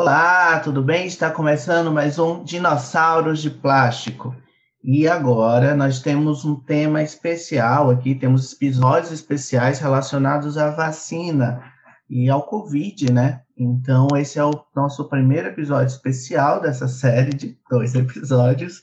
Olá, tudo bem? Está começando mais um Dinossauros de Plástico. E agora nós temos um tema especial aqui, temos episódios especiais relacionados à vacina e ao Covid, né? Então, esse é o nosso primeiro episódio especial dessa série de dois episódios.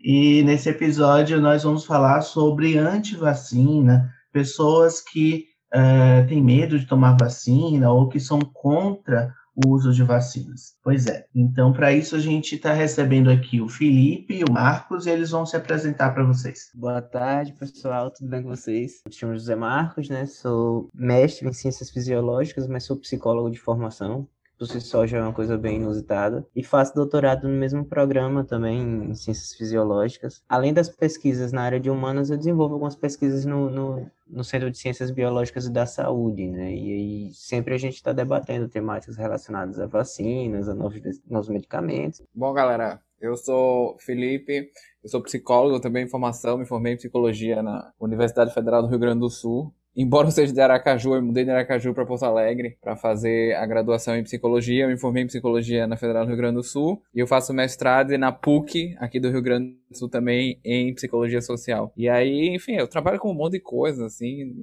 E nesse episódio nós vamos falar sobre antivacina, pessoas que uh, têm medo de tomar vacina ou que são contra o uso de vacinas. Pois é. Então, para isso, a gente está recebendo aqui o Felipe e o Marcos, e eles vão se apresentar para vocês. Boa tarde, pessoal. Tudo bem com vocês? Me chamo José Marcos, né? Sou mestre em ciências fisiológicas, mas sou psicólogo de formação por si só já é uma coisa bem inusitada. E faço doutorado no mesmo programa também, em ciências fisiológicas. Além das pesquisas na área de humanas, eu desenvolvo algumas pesquisas no, no, no Centro de Ciências Biológicas e da Saúde, né? E aí sempre a gente está debatendo temáticas relacionadas a vacinas, a novos, novos medicamentos. Bom, galera, eu sou Felipe, eu sou psicólogo, também em formação, me formei em psicologia na Universidade Federal do Rio Grande do Sul embora eu seja de Aracaju, eu mudei de Aracaju para Porto Alegre para fazer a graduação em psicologia. Eu me formei em psicologia na Federal do Rio Grande do Sul e eu faço mestrado na PUC, aqui do Rio Grande do Sul também, em psicologia social. E aí, enfim, eu trabalho com um monte de coisas, assim,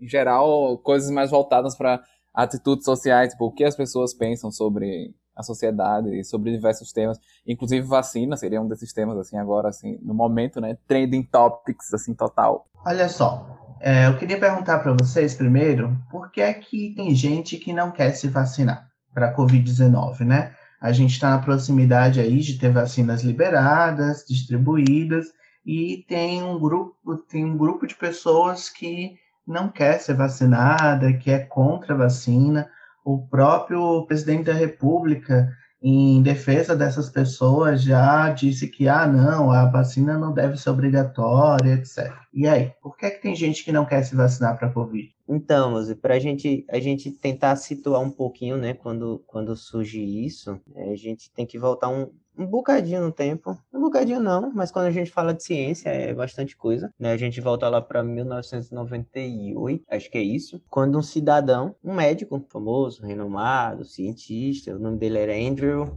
em geral, coisas mais voltadas para atitudes sociais, tipo, o que as pessoas pensam sobre a sociedade sobre diversos temas, inclusive vacina seria um desses temas, assim, agora, assim, no momento, né, trending topics, assim, total. Olha só, é, eu queria perguntar para vocês primeiro, por que é que tem gente que não quer se vacinar para a Covid-19, né? A gente está na proximidade aí de ter vacinas liberadas, distribuídas, e tem um grupo, tem um grupo de pessoas que não quer ser vacinada, que é contra a vacina. O próprio presidente da República em defesa dessas pessoas, já disse que, ah, não, a vacina não deve ser obrigatória, etc. E aí, por que, é que tem gente que não quer se vacinar para Covid? Então, para a gente, a gente tentar situar um pouquinho, né, quando, quando surge isso, é, a gente tem que voltar um, um bocadinho no tempo. Um bocadinho não, mas quando a gente fala de ciência é bastante coisa. Né? A gente volta lá para 1998, acho que é isso, quando um cidadão, um médico famoso, renomado, cientista, o nome dele era Andrew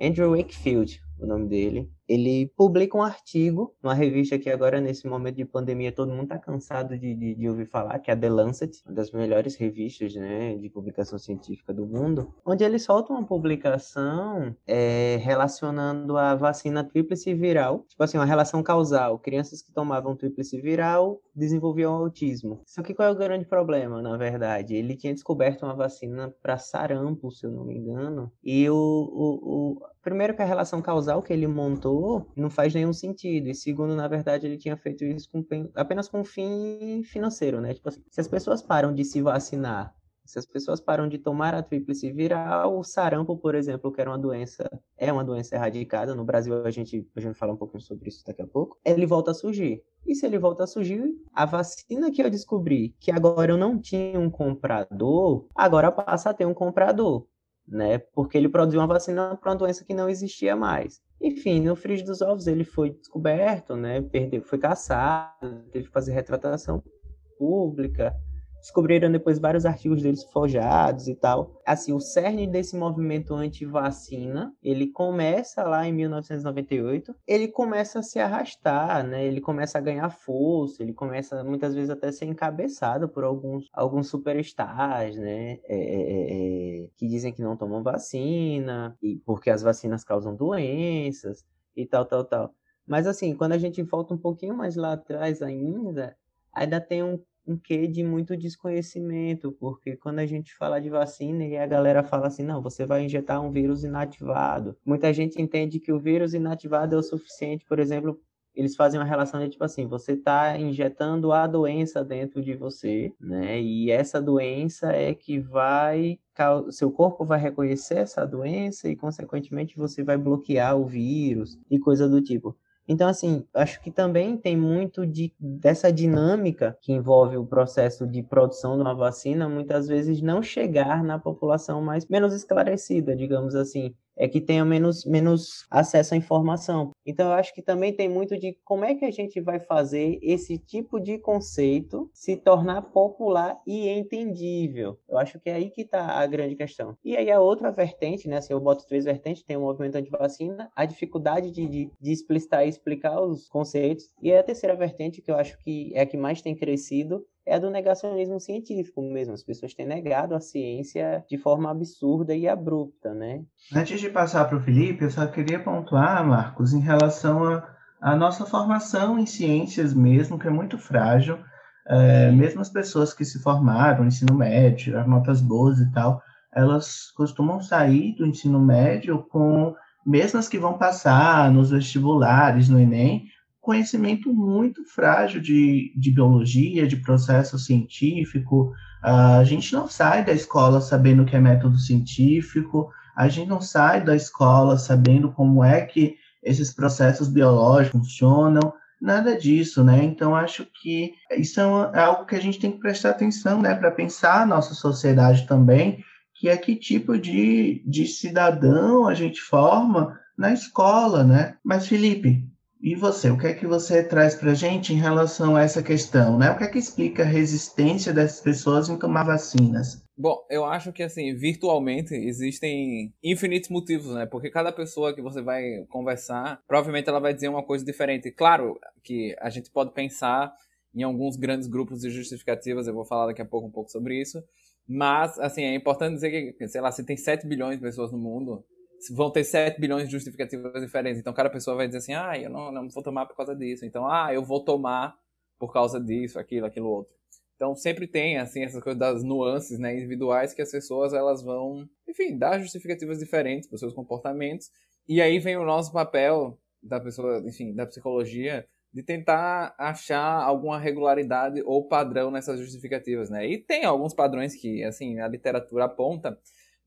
Andrew Wakefield, o nome dele, ele publica um artigo numa revista que agora, nesse momento de pandemia, todo mundo está cansado de, de, de, ouvir falar, que é a The Lancet, uma das melhores revistas né, de publicação científica do mundo, onde ele solta uma publicação é, relacionando a vacina tríplice viral, tipo assim, uma relação causal. Crianças que tomavam tríplice viral desenvolviam autismo. Só que qual é o grande problema, na verdade? Ele tinha descoberto uma vacina para sarampo, se eu não me engano, e o, o, o primeiro que a relação causal que ele montou não faz nenhum sentido. E segundo, na verdade, ele tinha feito isso com, apenas com fim financeiro, né? Tipo assim, se as pessoas param de se vacinar, se as pessoas param de tomar a tríplice viral, o sarampo, por exemplo, que era uma doença, é uma doença erradicada. No Brasil, a gente, a gente vai falar um pouquinho sobre isso daqui a pouco. Ele volta a surgir. E se ele volta a surgir, a vacina que eu descobri que agora eu não tinha um comprador, agora passa a ter um comprador né? Porque ele produziu uma vacina para uma doença que não existia mais. Enfim, no frigir dos ovos ele foi descoberto, né? Perdeu, foi caçado, teve que fazer retratação pública, Descobriram depois vários artigos deles forjados e tal. Assim, o cerne desse movimento anti-vacina, ele começa lá em 1998, ele começa a se arrastar, né? Ele começa a ganhar força, ele começa muitas vezes até a ser encabeçado por alguns, alguns superstars, né? É, é, é, é que dizem que não tomam vacina, e porque as vacinas causam doenças e tal, tal, tal. Mas assim, quando a gente volta um pouquinho mais lá atrás ainda, ainda tem um um quê de muito desconhecimento, porque quando a gente fala de vacina e a galera fala assim, não, você vai injetar um vírus inativado. Muita gente entende que o vírus inativado é o suficiente, por exemplo, eles fazem uma relação de tipo assim, você está injetando a doença dentro de você, né? E essa doença é que vai seu corpo vai reconhecer essa doença e consequentemente você vai bloquear o vírus e coisa do tipo. Então, assim, acho que também tem muito de, dessa dinâmica que envolve o processo de produção de uma vacina, muitas vezes não chegar na população mais menos esclarecida, digamos assim. É que tenha menos, menos acesso à informação. Então, eu acho que também tem muito de como é que a gente vai fazer esse tipo de conceito se tornar popular e entendível. Eu acho que é aí que está a grande questão. E aí a outra vertente, né? Assim, eu boto três vertentes, tem o movimento anti-vacina, a dificuldade de, de, de explicitar e explicar os conceitos, e a terceira vertente, que eu acho que é a que mais tem crescido, é a do negacionismo científico mesmo. As pessoas têm negado a ciência de forma absurda e abrupta, né? Antes de passar para o Felipe, eu só queria pontuar, Marcos, em relação a nossa formação em ciências mesmo, que é muito frágil. É, mesmo as pessoas que se formaram no ensino médio, as notas boas e tal, elas costumam sair do ensino médio com, mesmo as que vão passar nos vestibulares, no Enem, conhecimento muito frágil de, de biologia, de processo científico. Uh, a gente não sai da escola sabendo o que é método científico, a gente não sai da escola sabendo como é que esses processos biológicos funcionam, nada disso, né? Então, acho que isso é, é algo que a gente tem que prestar atenção, né, para pensar a nossa sociedade também, que é que tipo de, de cidadão a gente forma na escola, né? Mas, Felipe, e você, o que é que você traz para a gente em relação a essa questão, né? O que é que explica a resistência dessas pessoas em tomar vacinas? Bom, eu acho que assim, virtualmente existem infinitos motivos, né? Porque cada pessoa que você vai conversar, provavelmente ela vai dizer uma coisa diferente. Claro que a gente pode pensar em alguns grandes grupos de justificativas, eu vou falar daqui a pouco um pouco sobre isso. Mas, assim, é importante dizer que, sei lá, se tem 7 bilhões de pessoas no mundo, vão ter 7 bilhões de justificativas diferentes. Então cada pessoa vai dizer assim, ah, eu não, não vou tomar por causa disso. Então, ah, eu vou tomar por causa disso, aquilo, aquilo outro. Então sempre tem assim essas coisas das nuances, né, individuais que as pessoas elas vão, enfim, dar justificativas diferentes para os seus comportamentos. E aí vem o nosso papel da pessoa, enfim, da psicologia de tentar achar alguma regularidade ou padrão nessas justificativas, né? E tem alguns padrões que, assim, a literatura aponta,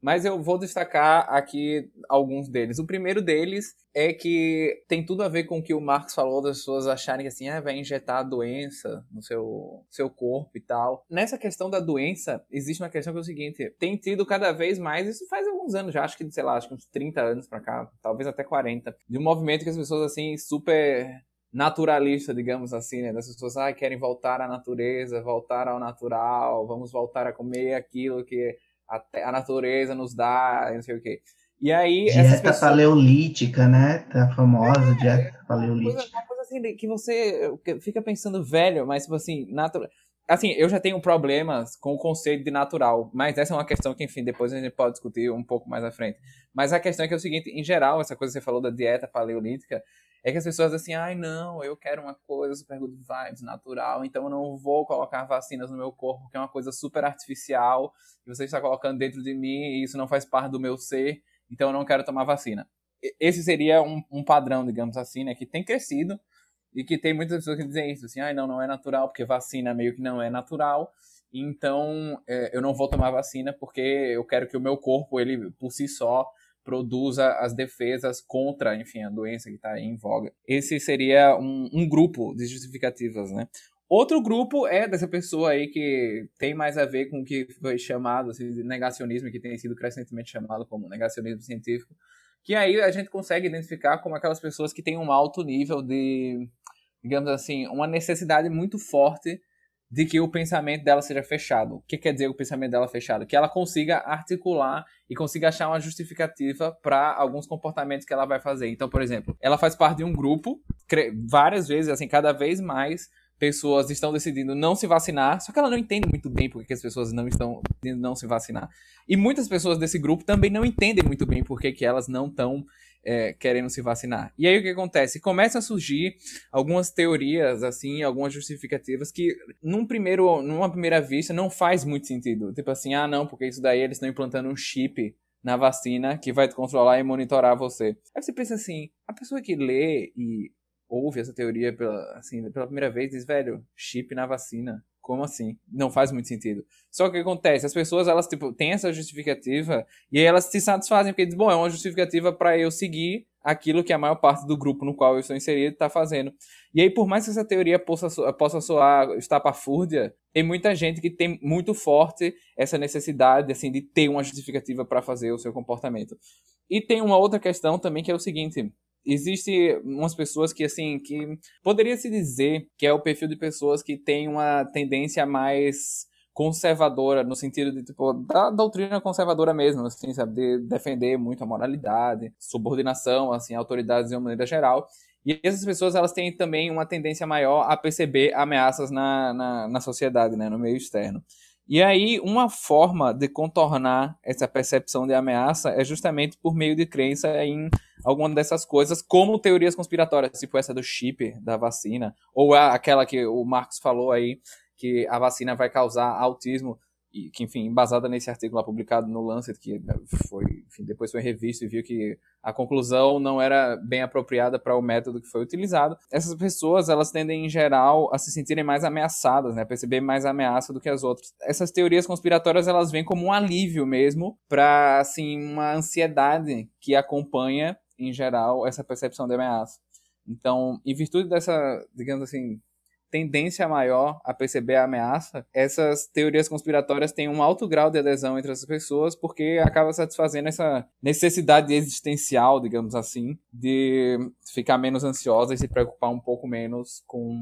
mas eu vou destacar aqui alguns deles. O primeiro deles é que tem tudo a ver com o que o Marx falou das pessoas acharem que assim, ah, vai injetar doença no seu, seu corpo e tal. Nessa questão da doença, existe uma questão que é o seguinte: tem tido cada vez mais, isso faz alguns anos já, acho que, sei lá, acho que uns 30 anos pra cá, talvez até 40, de um movimento que as pessoas, assim, super naturalista, digamos assim, né? Das pessoas ah, querem voltar à natureza, voltar ao natural, vamos voltar a comer aquilo que a, a natureza nos dá, não sei o quê. E aí. Dieta pessoas... paleolítica, né? Tá famosa, é, dieta paleolítica. Uma coisa, uma coisa assim que você fica pensando velho, mas tipo assim, natural. Assim, eu já tenho problemas com o conceito de natural, mas essa é uma questão que, enfim, depois a gente pode discutir um pouco mais à frente. Mas a questão é que é o seguinte, em geral, essa coisa que você falou da dieta paleolítica, é que as pessoas assim, ai não, eu quero uma coisa super good vibes, natural, então eu não vou colocar vacinas no meu corpo, que é uma coisa super artificial, que você está colocando dentro de mim e isso não faz parte do meu ser, então eu não quero tomar vacina. Esse seria um, um padrão, digamos assim, né, que tem crescido e que tem muitas pessoas que dizem isso, assim, ai não, não é natural, porque vacina meio que não é natural, então é, eu não vou tomar vacina porque eu quero que o meu corpo, ele por si só, produza as defesas contra, enfim, a doença que está em voga. Esse seria um, um grupo de justificativas, né? Outro grupo é dessa pessoa aí que tem mais a ver com o que foi chamado assim, de negacionismo, que tem sido crescentemente chamado como negacionismo científico, que aí a gente consegue identificar como aquelas pessoas que têm um alto nível de, digamos assim, uma necessidade muito forte de que o pensamento dela seja fechado. O que quer dizer o pensamento dela fechado? Que ela consiga articular e consiga achar uma justificativa para alguns comportamentos que ela vai fazer. Então, por exemplo, ela faz parte de um grupo, várias vezes, assim, cada vez mais pessoas estão decidindo não se vacinar, só que ela não entende muito bem porque as pessoas não estão decidindo não se vacinar. E muitas pessoas desse grupo também não entendem muito bem porque que elas não estão é, querendo se vacinar. E aí o que acontece? Começa a surgir algumas teorias, assim, algumas justificativas que, num primeiro, numa primeira vista, não faz muito sentido. Tipo assim, ah, não, porque isso daí eles estão implantando um chip na vacina que vai te controlar e monitorar você. Aí você pensa assim, a pessoa que lê e ouve essa teoria pela, assim, pela primeira vez diz, velho, chip na vacina. Como assim? Não faz muito sentido. Só que o que acontece? As pessoas, elas, tipo, têm essa justificativa e aí elas se satisfazem porque dizem, bom, é uma justificativa para eu seguir aquilo que a maior parte do grupo no qual eu estou inserido está fazendo. E aí, por mais que essa teoria possa, possa soar estapafúrdia, tem muita gente que tem muito forte essa necessidade assim de ter uma justificativa para fazer o seu comportamento. E tem uma outra questão também que é o seguinte: existe umas pessoas que assim que poderia se dizer que é o perfil de pessoas que tem uma tendência mais conservadora no sentido de tipo da doutrina conservadora mesmo, assim, sabe, de defender muito a moralidade, subordinação, assim, autoridades de uma maneira geral. E essas pessoas elas têm também uma tendência maior a perceber ameaças na, na, na sociedade, né, no meio externo. E aí, uma forma de contornar essa percepção de ameaça é justamente por meio de crença em alguma dessas coisas, como teorias conspiratórias, tipo essa do chip da vacina, ou aquela que o Marcos falou aí, que a vacina vai causar autismo que, enfim, embasada nesse artigo lá publicado no Lancet, que foi, enfim, depois foi revisto e viu que a conclusão não era bem apropriada para o método que foi utilizado. Essas pessoas, elas tendem, em geral, a se sentirem mais ameaçadas, né, perceber mais ameaça do que as outras. Essas teorias conspiratórias, elas vêm como um alívio mesmo para, assim, uma ansiedade que acompanha, em geral, essa percepção de ameaça. Então, em virtude dessa, digamos assim, tendência maior a perceber a ameaça, essas teorias conspiratórias têm um alto grau de adesão entre as pessoas porque acaba satisfazendo essa necessidade existencial, digamos assim, de ficar menos ansiosa e se preocupar um pouco menos com,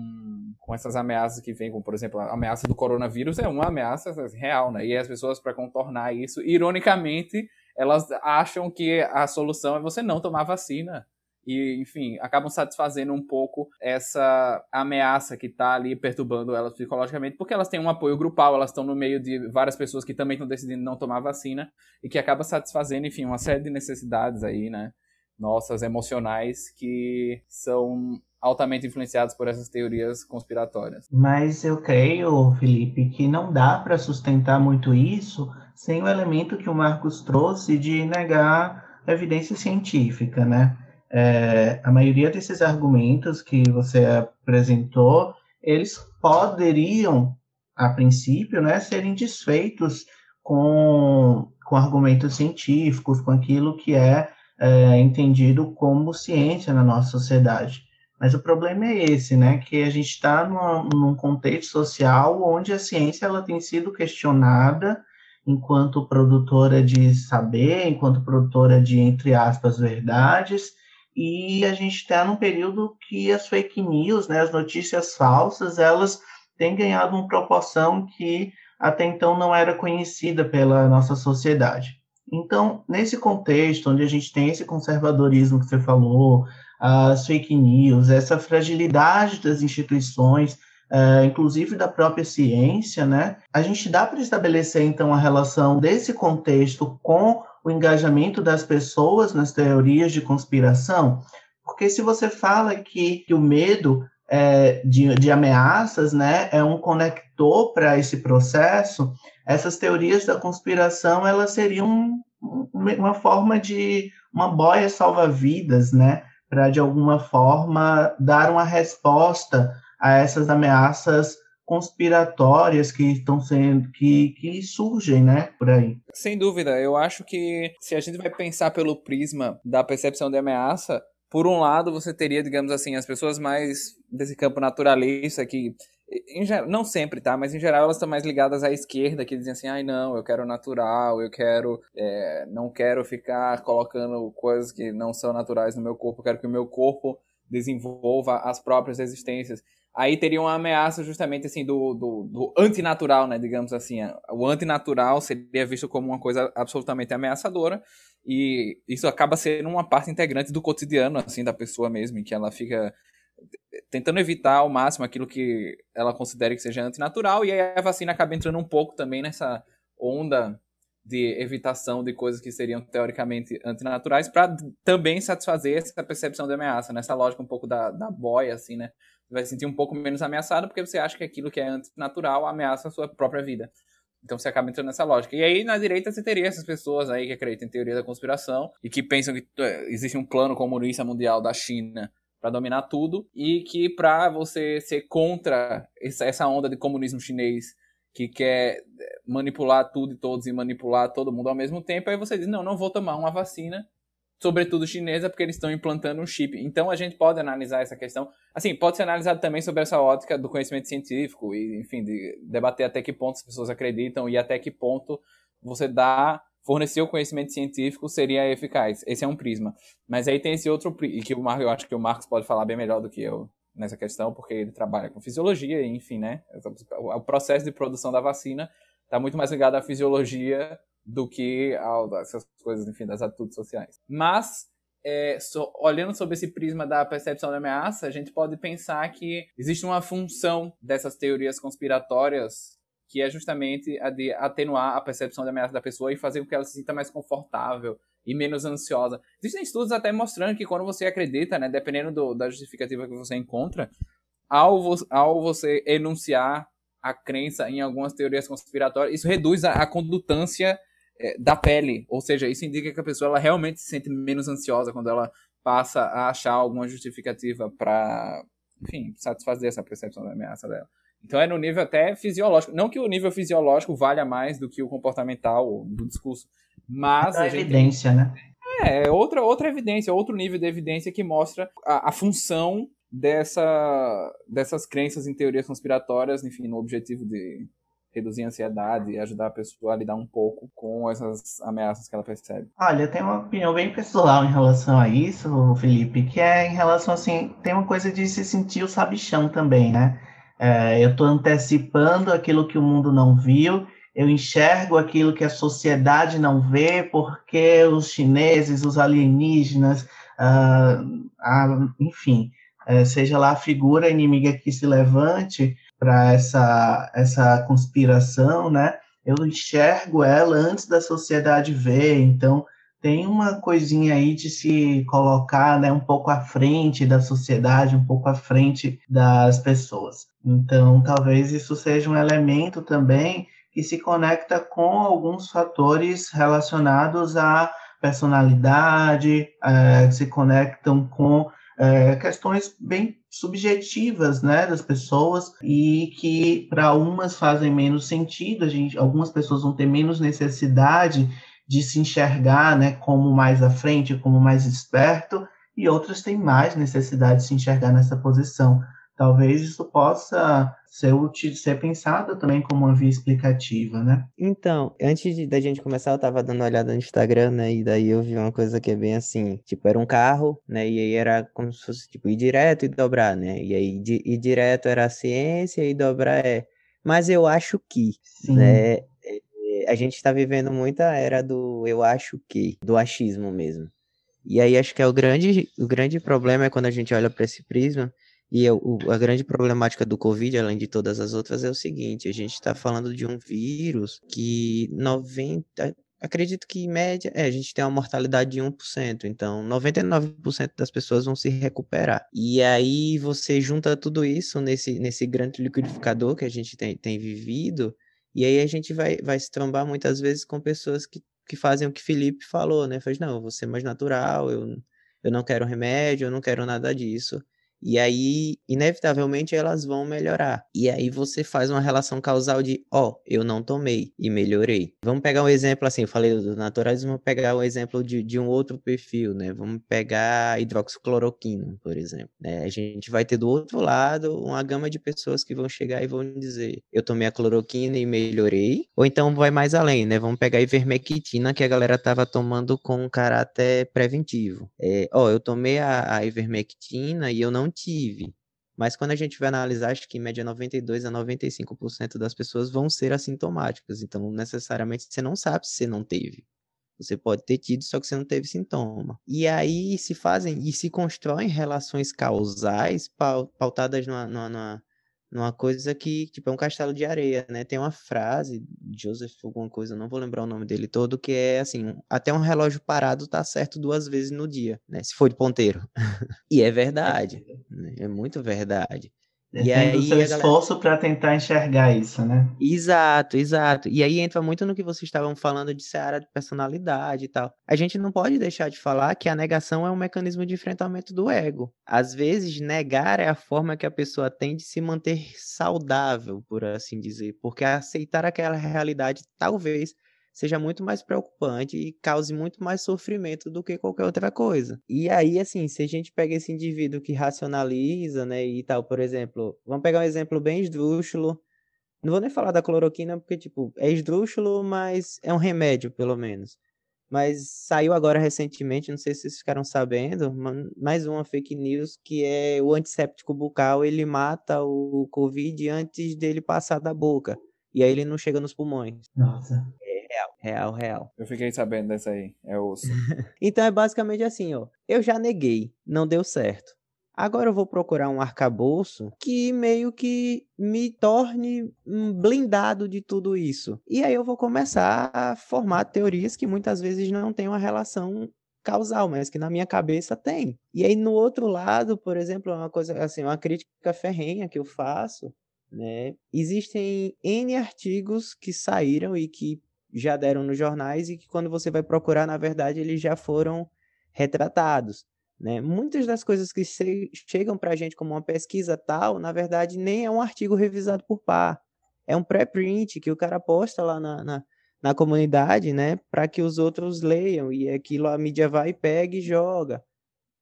com essas ameaças que vêm, como por exemplo a ameaça do coronavírus é uma ameaça real, né? E as pessoas para contornar isso, ironicamente, elas acham que a solução é você não tomar vacina e, enfim, acabam satisfazendo um pouco essa ameaça que está ali perturbando elas psicologicamente, porque elas têm um apoio grupal, elas estão no meio de várias pessoas que também estão decidindo não tomar vacina e que acaba satisfazendo, enfim, uma série de necessidades aí, né, nossas emocionais que são altamente influenciados por essas teorias conspiratórias. Mas eu creio, Felipe, que não dá para sustentar muito isso sem o elemento que o Marcos trouxe de negar evidência científica, né? É, a maioria desses argumentos que você apresentou, eles poderiam, a princípio, né, serem desfeitos com, com argumentos científicos, com aquilo que é, é entendido como ciência na nossa sociedade. Mas o problema é esse, né? Que a gente está num contexto social onde a ciência ela tem sido questionada enquanto produtora de saber, enquanto produtora de, entre aspas, verdades, e a gente está num período que as fake news, né, as notícias falsas, elas têm ganhado uma proporção que até então não era conhecida pela nossa sociedade. Então, nesse contexto, onde a gente tem esse conservadorismo que você falou, as fake news, essa fragilidade das instituições, uh, inclusive da própria ciência, né? A gente dá para estabelecer, então, a relação desse contexto com o engajamento das pessoas nas teorias de conspiração? Porque se você fala que, que o medo é, de, de ameaças né, é um conector para esse processo, essas teorias da conspiração elas seriam uma forma de uma boia salva-vidas, né, para de alguma forma dar uma resposta a essas ameaças conspiratórias que estão sendo que, que surgem, né, por aí. Sem dúvida, eu acho que se a gente vai pensar pelo prisma da percepção de ameaça, por um lado você teria, digamos assim, as pessoas mais desse campo naturalista que em não sempre, tá? Mas em geral elas estão mais ligadas à esquerda, que dizem assim, ai não, eu quero natural, eu quero, é, não quero ficar colocando coisas que não são naturais no meu corpo, eu quero que o meu corpo desenvolva as próprias existências aí teria uma ameaça justamente assim do, do, do antinatural, né, digamos assim. O antinatural seria visto como uma coisa absolutamente ameaçadora e isso acaba sendo uma parte integrante do cotidiano assim da pessoa mesmo, em que ela fica tentando evitar ao máximo aquilo que ela considere que seja antinatural e aí a vacina acaba entrando um pouco também nessa onda de evitação de coisas que seriam teoricamente antinaturais para também satisfazer essa percepção de ameaça, nessa lógica um pouco da, da boia, assim, né? Vai se sentir um pouco menos ameaçado porque você acha que aquilo que é antinatural ameaça a sua própria vida. Então você acaba entrando nessa lógica. E aí na direita você teria essas pessoas aí que acreditam em teoria da conspiração e que pensam que é, existe um plano comunista mundial da China para dominar tudo e que para você ser contra essa onda de comunismo chinês que quer manipular tudo e todos e manipular todo mundo ao mesmo tempo, aí você diz: "Não, não vou tomar uma vacina sobretudo chinesa, porque eles estão implantando um chip. Então a gente pode analisar essa questão. Assim, pode ser analisado também sobre essa ótica do conhecimento científico e, enfim, de debater até que ponto as pessoas acreditam e até que ponto você dá fornecer o conhecimento científico seria eficaz. Esse é um prisma. Mas aí tem esse outro e que o Marcos, eu acho que o Marcos pode falar bem melhor do que eu nessa questão, porque ele trabalha com fisiologia, enfim, né? O processo de produção da vacina está muito mais ligado à fisiologia do que essas coisas, enfim, das atitudes sociais. Mas é, so, olhando sobre esse prisma da percepção da ameaça, a gente pode pensar que existe uma função dessas teorias conspiratórias que é justamente a de atenuar a percepção da ameaça da pessoa e fazer com que ela se sinta mais confortável e menos ansiosa. Existem estudos até mostrando que quando você acredita, né, dependendo do, da justificativa que você encontra, ao, vo ao você enunciar a crença em algumas teorias conspiratórias, isso reduz a, a condutância é, da pele, ou seja, isso indica que a pessoa ela realmente se sente menos ansiosa quando ela passa a achar alguma justificativa para, enfim, satisfazer essa percepção da ameaça dela. Então é no nível até fisiológico. Não que o nível fisiológico valha mais do que o comportamental do discurso, mas. É a, evidência, tem... né? É, outra, outra evidência, outro nível de evidência que mostra a, a função dessa, dessas crenças em teorias conspiratórias, enfim, no objetivo de reduzir a ansiedade e ajudar a pessoa a lidar um pouco com essas ameaças que ela percebe. Olha, eu tenho uma opinião bem pessoal em relação a isso, Felipe, que é em relação assim, tem uma coisa de se sentir o sabichão também, né? É, eu estou antecipando aquilo que o mundo não viu, eu enxergo aquilo que a sociedade não vê, porque os chineses, os alienígenas, ah, ah, enfim, é, seja lá a figura inimiga que se levante para essa, essa conspiração, né? Eu enxergo ela antes da sociedade ver, então tem uma coisinha aí de se colocar né, um pouco à frente da sociedade, um pouco à frente das pessoas. Então, talvez isso seja um elemento também que se conecta com alguns fatores relacionados à personalidade, é, se conectam com é, questões bem subjetivas né, das pessoas e que para umas fazem menos sentido, a gente, algumas pessoas vão ter menos necessidade de se enxergar né, como mais à frente, como mais esperto, e outras têm mais necessidade de se enxergar nessa posição. Talvez isso possa ser útil, ser pensado também como uma via explicativa, né? Então, antes de, da gente começar, eu tava dando uma olhada no Instagram, né? E daí eu vi uma coisa que é bem assim, tipo, era um carro, né? E aí era como se fosse, tipo, ir direto e dobrar, né? E aí ir direto era a ciência e dobrar é... Mas eu acho que, Sim. né? a gente está vivendo muita era do eu acho que, do achismo mesmo. E aí acho que é o grande, o grande problema é quando a gente olha para esse prisma, e o, a grande problemática do Covid, além de todas as outras, é o seguinte: a gente está falando de um vírus que 90. Acredito que em média, é, a gente tem uma mortalidade de 1%, então 99% das pessoas vão se recuperar. E aí você junta tudo isso nesse, nesse grande liquidificador que a gente tem, tem vivido, e aí a gente vai, vai se trombar muitas vezes com pessoas que, que fazem o que Felipe falou, né? Faz, não, eu vou ser mais natural, eu, eu não quero remédio, eu não quero nada disso. E aí, inevitavelmente, elas vão melhorar. E aí você faz uma relação causal de, ó, oh, eu não tomei e melhorei. Vamos pegar um exemplo assim, eu falei do naturalismo, vamos pegar um exemplo de, de um outro perfil, né? Vamos pegar hidroxicloroquina, por exemplo. Né? A gente vai ter do outro lado uma gama de pessoas que vão chegar e vão dizer, eu tomei a cloroquina e melhorei. Ou então vai mais além, né? Vamos pegar a ivermectina, que a galera tava tomando com caráter preventivo. É, ó, eu tomei a, a ivermectina e eu não tive. Mas quando a gente vai analisar, acho que em média 92 a 95% das pessoas vão ser assintomáticas. Então, necessariamente, você não sabe se você não teve. Você pode ter tido, só que você não teve sintoma. E aí se fazem e se constroem relações causais pautadas numa, numa, numa coisa que, tipo, é um castelo de areia, né? Tem uma frase, Joseph alguma coisa, não vou lembrar o nome dele todo, que é assim, até um relógio parado tá certo duas vezes no dia, né? Se for de ponteiro. e é verdade, né? é muito verdade. E aí, o seu esforço galera... para tentar enxergar isso, né? Exato, exato. E aí entra muito no que vocês estavam falando de seara de personalidade e tal. A gente não pode deixar de falar que a negação é um mecanismo de enfrentamento do ego. Às vezes, negar é a forma que a pessoa tem de se manter saudável, por assim dizer. Porque aceitar aquela realidade talvez seja muito mais preocupante e cause muito mais sofrimento do que qualquer outra coisa. E aí, assim, se a gente pega esse indivíduo que racionaliza, né, e tal, por exemplo, vamos pegar um exemplo bem esdrúxulo, não vou nem falar da cloroquina porque, tipo, é esdrúxulo, mas é um remédio, pelo menos. Mas saiu agora recentemente, não sei se vocês ficaram sabendo, mais uma fake news que é o antisséptico bucal, ele mata o Covid antes dele passar da boca. E aí ele não chega nos pulmões. Nossa. É real, real, real. Eu fiquei sabendo dessa aí, é osso. então é basicamente assim, ó. Eu já neguei, não deu certo. Agora eu vou procurar um arcabouço que meio que me torne blindado de tudo isso. E aí eu vou começar a formar teorias que muitas vezes não têm uma relação causal, mas que na minha cabeça tem. E aí no outro lado, por exemplo, uma coisa assim, uma crítica ferrenha que eu faço, né? Existem N artigos que saíram e que já deram nos jornais e que quando você vai procurar, na verdade, eles já foram retratados. Né? Muitas das coisas que chegam para a gente como uma pesquisa tal, na verdade, nem é um artigo revisado por par. É um pré-print que o cara posta lá na, na, na comunidade, né? Para que os outros leiam. E aquilo a mídia vai, pega e joga.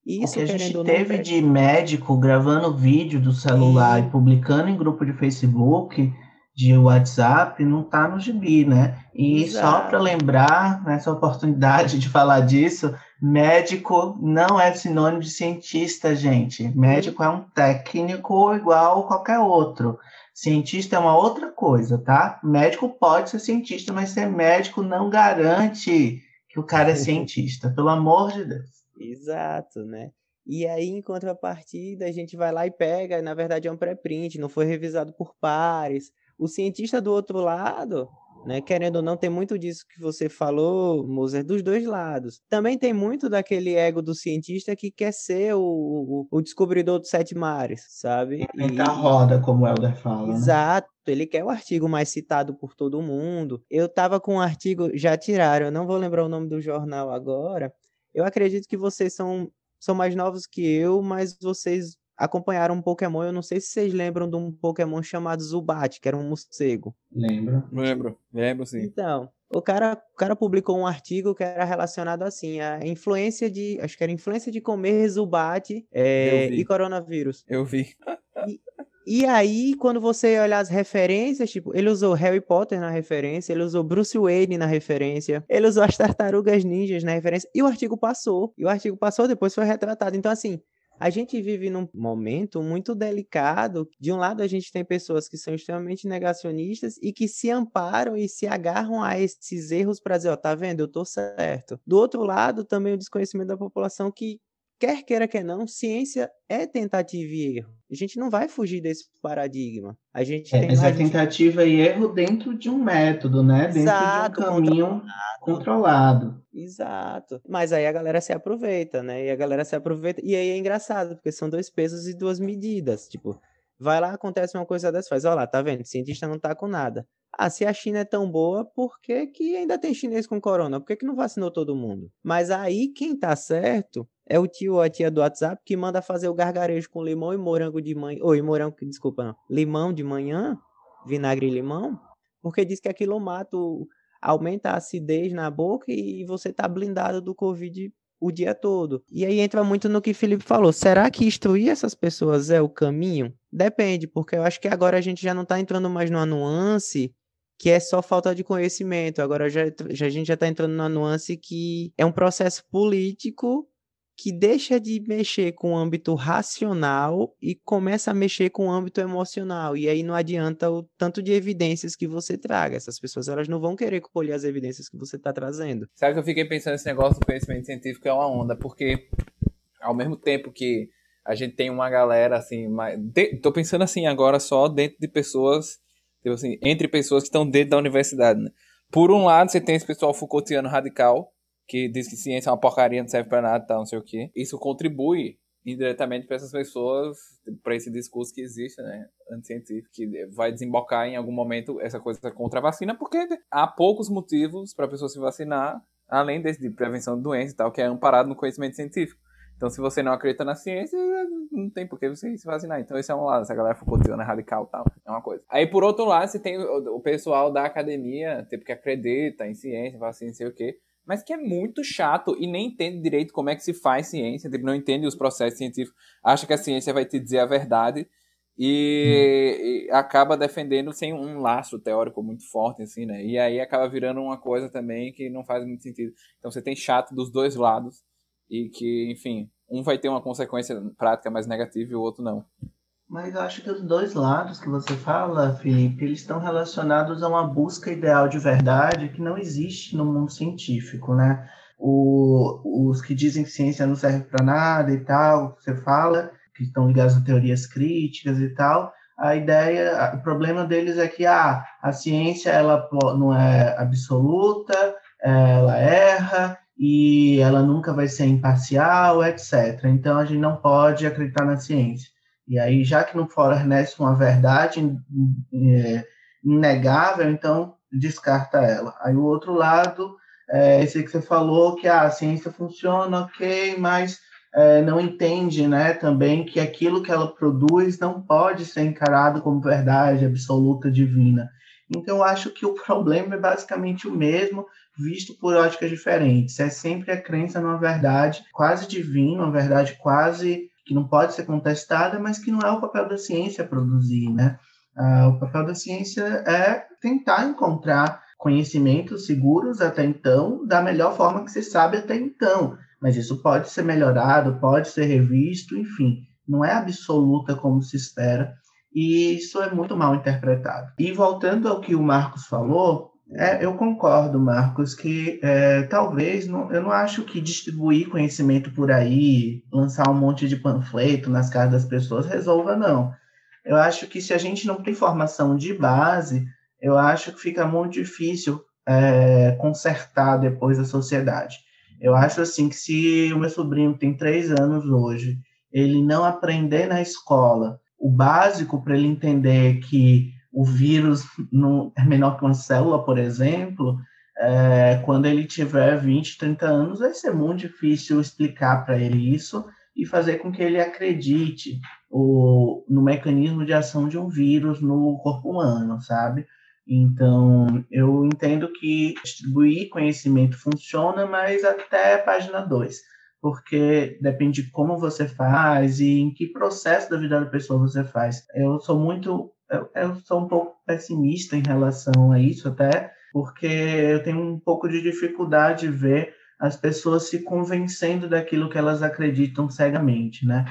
Isso, o que a gente teve de médico gravando vídeo do celular e... e publicando em grupo de Facebook, de WhatsApp, não está no gibi, né? E Exato. só para lembrar, nessa oportunidade de falar disso, Médico não é sinônimo de cientista, gente. Médico é um técnico igual qualquer outro. Cientista é uma outra coisa, tá? Médico pode ser cientista, mas ser médico não garante que o cara é cientista, pelo amor de Deus. Exato, né? E aí, em contrapartida, a gente vai lá e pega, na verdade é um pré-print, não foi revisado por pares. O cientista do outro lado, né? Querendo ou não, tem muito disso que você falou, Moser, dos dois lados. Também tem muito daquele ego do cientista que quer ser o, o, o descobridor dos sete mares, sabe? E a roda, como o Helder fala. Né? Exato. Né? Ele quer o artigo mais citado por todo mundo. Eu tava com um artigo, já tiraram, eu não vou lembrar o nome do jornal agora. Eu acredito que vocês são, são mais novos que eu, mas vocês acompanharam um Pokémon. Eu não sei se vocês lembram de um Pokémon chamado Zubat, que era um morcego. Lembro. Lembro, lembro sim. Então, o cara, o cara publicou um artigo que era relacionado assim, a influência de, acho que era influência de comer Zubat é, e coronavírus. Eu vi. E, e aí, quando você olhar as referências, tipo, ele usou Harry Potter na referência, ele usou Bruce Wayne na referência, ele usou as tartarugas ninjas na referência, e o artigo passou. E o artigo passou, depois foi retratado. Então, assim, a gente vive num momento muito delicado. De um lado, a gente tem pessoas que são extremamente negacionistas e que se amparam e se agarram a esses erros para dizer, ó, tá vendo, eu tô certo. Do outro lado, também o desconhecimento da população que quer queira, quer não, ciência é tentativa e erro. A gente não vai fugir desse paradigma. A gente é, tem mas é tentativa e erro dentro de um método, né? Exato, dentro de um caminho controlado. controlado. Exato. Mas aí a galera se aproveita, né? E a galera se aproveita. E aí é engraçado, porque são dois pesos e duas medidas. Tipo, vai lá, acontece uma coisa dessa, faz, olha lá, tá vendo? O cientista não tá com nada. Ah, se a China é tão boa, por que, que ainda tem chinês com corona? Por que, que não vacinou todo mundo? Mas aí quem tá certo é o tio ou a tia do WhatsApp que manda fazer o gargarejo com limão e morango de manhã. Oi, morango, desculpa, não. Limão de manhã, vinagre e limão, porque diz que aquilo mata, aumenta a acidez na boca e você tá blindado do Covid o dia todo. E aí entra muito no que Felipe falou. Será que instruir essas pessoas é o caminho? Depende, porque eu acho que agora a gente já não tá entrando mais numa nuance que é só falta de conhecimento. Agora já, já a gente já está entrando numa nuance que é um processo político que deixa de mexer com o âmbito racional e começa a mexer com o âmbito emocional. E aí não adianta o tanto de evidências que você traga. Essas pessoas elas não vão querer colher as evidências que você está trazendo. Sabe que eu fiquei pensando nesse negócio do conhecimento científico é uma onda, porque ao mesmo tempo que a gente tem uma galera assim, mais... De... tô pensando assim agora só dentro de pessoas, tipo assim, entre pessoas que estão dentro da universidade, né? Por um lado, você tem esse pessoal Foucaultiano radical, que diz que ciência é uma porcaria, não serve para nada, tal, não sei o quê. Isso contribui indiretamente para essas pessoas, para esse discurso que existe, né, anticientífico, que vai desembocar em algum momento essa coisa contra a vacina, porque há poucos motivos para a pessoa se vacinar, além desse de prevenção de doença e tal, que é amparado no conhecimento científico. Então, se você não acredita na ciência, não tem por que você se vacinar. Então, esse é um lado. Se a galera for cotidiana radical tal, é uma coisa. Aí, por outro lado, você tem o, o pessoal da academia, tipo, que acredita em ciência, vacina, não sei o quê, mas que é muito chato e nem entende direito como é que se faz ciência, tipo, não entende os processos científicos, acha que a ciência vai te dizer a verdade e, hum. e, acaba defendendo sem um laço teórico muito forte, assim, né? E aí acaba virando uma coisa também que não faz muito sentido. Então você tem chato dos dois lados e que, enfim, um vai ter uma consequência prática mais negativa e o outro não. Mas eu acho que os dois lados que você fala, Felipe, eles estão relacionados a uma busca ideal de verdade que não existe no mundo científico, né? O, os que dizem que ciência não serve para nada e tal, você fala, que estão ligados a teorias críticas e tal, a ideia, o problema deles é que ah, a ciência ela não é absoluta, ela erra e ela nunca vai ser imparcial, etc. Então a gente não pode acreditar na ciência. E aí, já que não fornece uma verdade é, inegável, então descarta ela. Aí o outro lado, é esse que você falou, que ah, a ciência funciona, ok, mas é, não entende né, também que aquilo que ela produz não pode ser encarado como verdade absoluta divina. Então, eu acho que o problema é basicamente o mesmo, visto por óticas diferentes. É sempre a crença numa verdade quase divina, uma verdade quase que não pode ser contestada, mas que não é o papel da ciência produzir, né? Ah, o papel da ciência é tentar encontrar conhecimentos seguros até então, da melhor forma que se sabe até então mas isso pode ser melhorado, pode ser revisto, enfim, não é absoluta como se espera, e isso é muito mal interpretado. E voltando ao que o Marcos falou, é, eu concordo, Marcos, que é, talvez não, eu não acho que distribuir conhecimento por aí, lançar um monte de panfleto nas casas das pessoas resolva, não. Eu acho que se a gente não tem formação de base, eu acho que fica muito difícil é, consertar depois a sociedade. Eu acho assim que se o meu sobrinho tem três anos hoje, ele não aprender na escola o básico para ele entender que o vírus não é menor que uma célula, por exemplo, é, quando ele tiver 20, 30 anos, vai ser muito difícil explicar para ele isso e fazer com que ele acredite o, no mecanismo de ação de um vírus no corpo humano, sabe? Então, eu entendo que distribuir conhecimento funciona, mas até página 2, porque depende de como você faz e em que processo da vida da pessoa você faz. Eu sou muito, eu, eu sou um pouco pessimista em relação a isso até, porque eu tenho um pouco de dificuldade de ver as pessoas se convencendo daquilo que elas acreditam cegamente, né?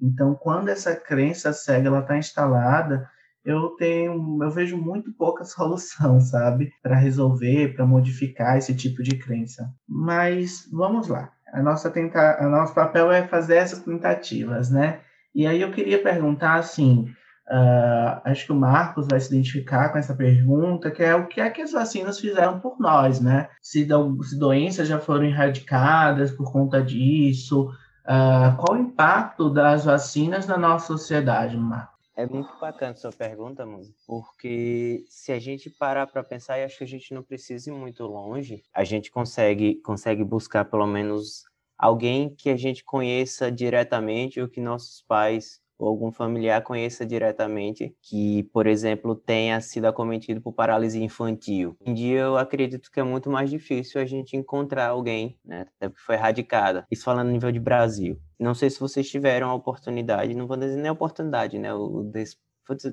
Então, quando essa crença cega ela está instalada, eu tenho, eu vejo muito pouca solução, sabe, para resolver, para modificar esse tipo de crença. Mas vamos lá. A nossa tenta, o nosso papel é fazer essas tentativas, né? E aí eu queria perguntar assim, uh, acho que o Marcos vai se identificar com essa pergunta, que é o que é que as vacinas fizeram por nós, né? Se, do, se doenças já foram erradicadas por conta disso, uh, qual o impacto das vacinas na nossa sociedade, Marcos? É muito bacana sua pergunta, mano, porque se a gente parar para pensar, e acho que a gente não precisa ir muito longe, a gente consegue, consegue buscar pelo menos alguém que a gente conheça diretamente ou que nossos pais ou algum familiar conheça diretamente que, por exemplo, tenha sido acometido por paralisia infantil. Em dia eu acredito que é muito mais difícil a gente encontrar alguém, né, até porque foi erradicada. Isso falando no nível de Brasil. Não sei se vocês tiveram a oportunidade, não vou dizer nem a oportunidade, né, o des,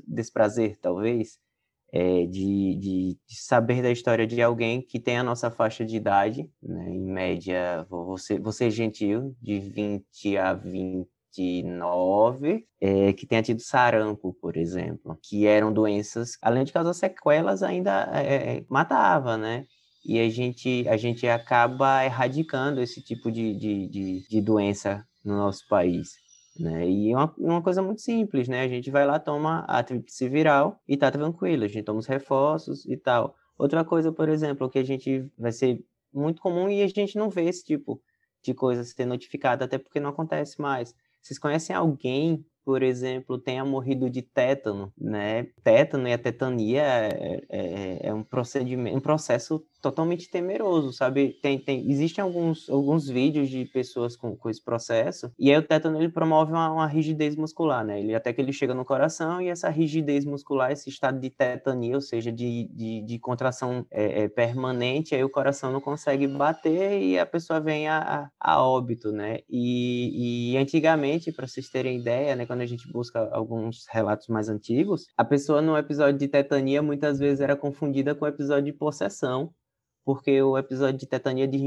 desprazer, talvez, é, de, de, de, saber da história de alguém que tem a nossa faixa de idade, né, em média, ser, vou ser gentil, de 20 a 20 19, é, que tenha tido sarampo, por exemplo, que eram doenças, além de causar sequelas, ainda é, é, matava, né? E a gente, a gente acaba erradicando esse tipo de, de, de, de doença no nosso país. Né? E é uma, uma coisa muito simples, né? A gente vai lá, toma a tríplice viral e tá tranquilo, a gente toma os reforços e tal. Outra coisa, por exemplo, que a gente vai ser muito comum e a gente não vê esse tipo de coisa ser notificada, até porque não acontece mais. Vocês conhecem alguém, por exemplo, tenha morrido de tétano, né? Tétano e a tetania é, é, é um procedimento, um processo totalmente temeroso, sabe? Tem, tem, existem alguns, alguns vídeos de pessoas com, com esse processo, e aí o tétano ele promove uma, uma, rigidez muscular, né? Ele, até que ele chega no coração, e essa rigidez muscular, esse estado de tetania, ou seja, de, de, de contração é, é, permanente, aí o coração não consegue bater e a pessoa vem a, a, a óbito, né? E, e antigamente, para vocês terem ideia, né, quando a gente busca alguns relatos mais antigos, a pessoa no episódio de tetania muitas vezes era confundida com o episódio de possessão, porque o episódio de tetania de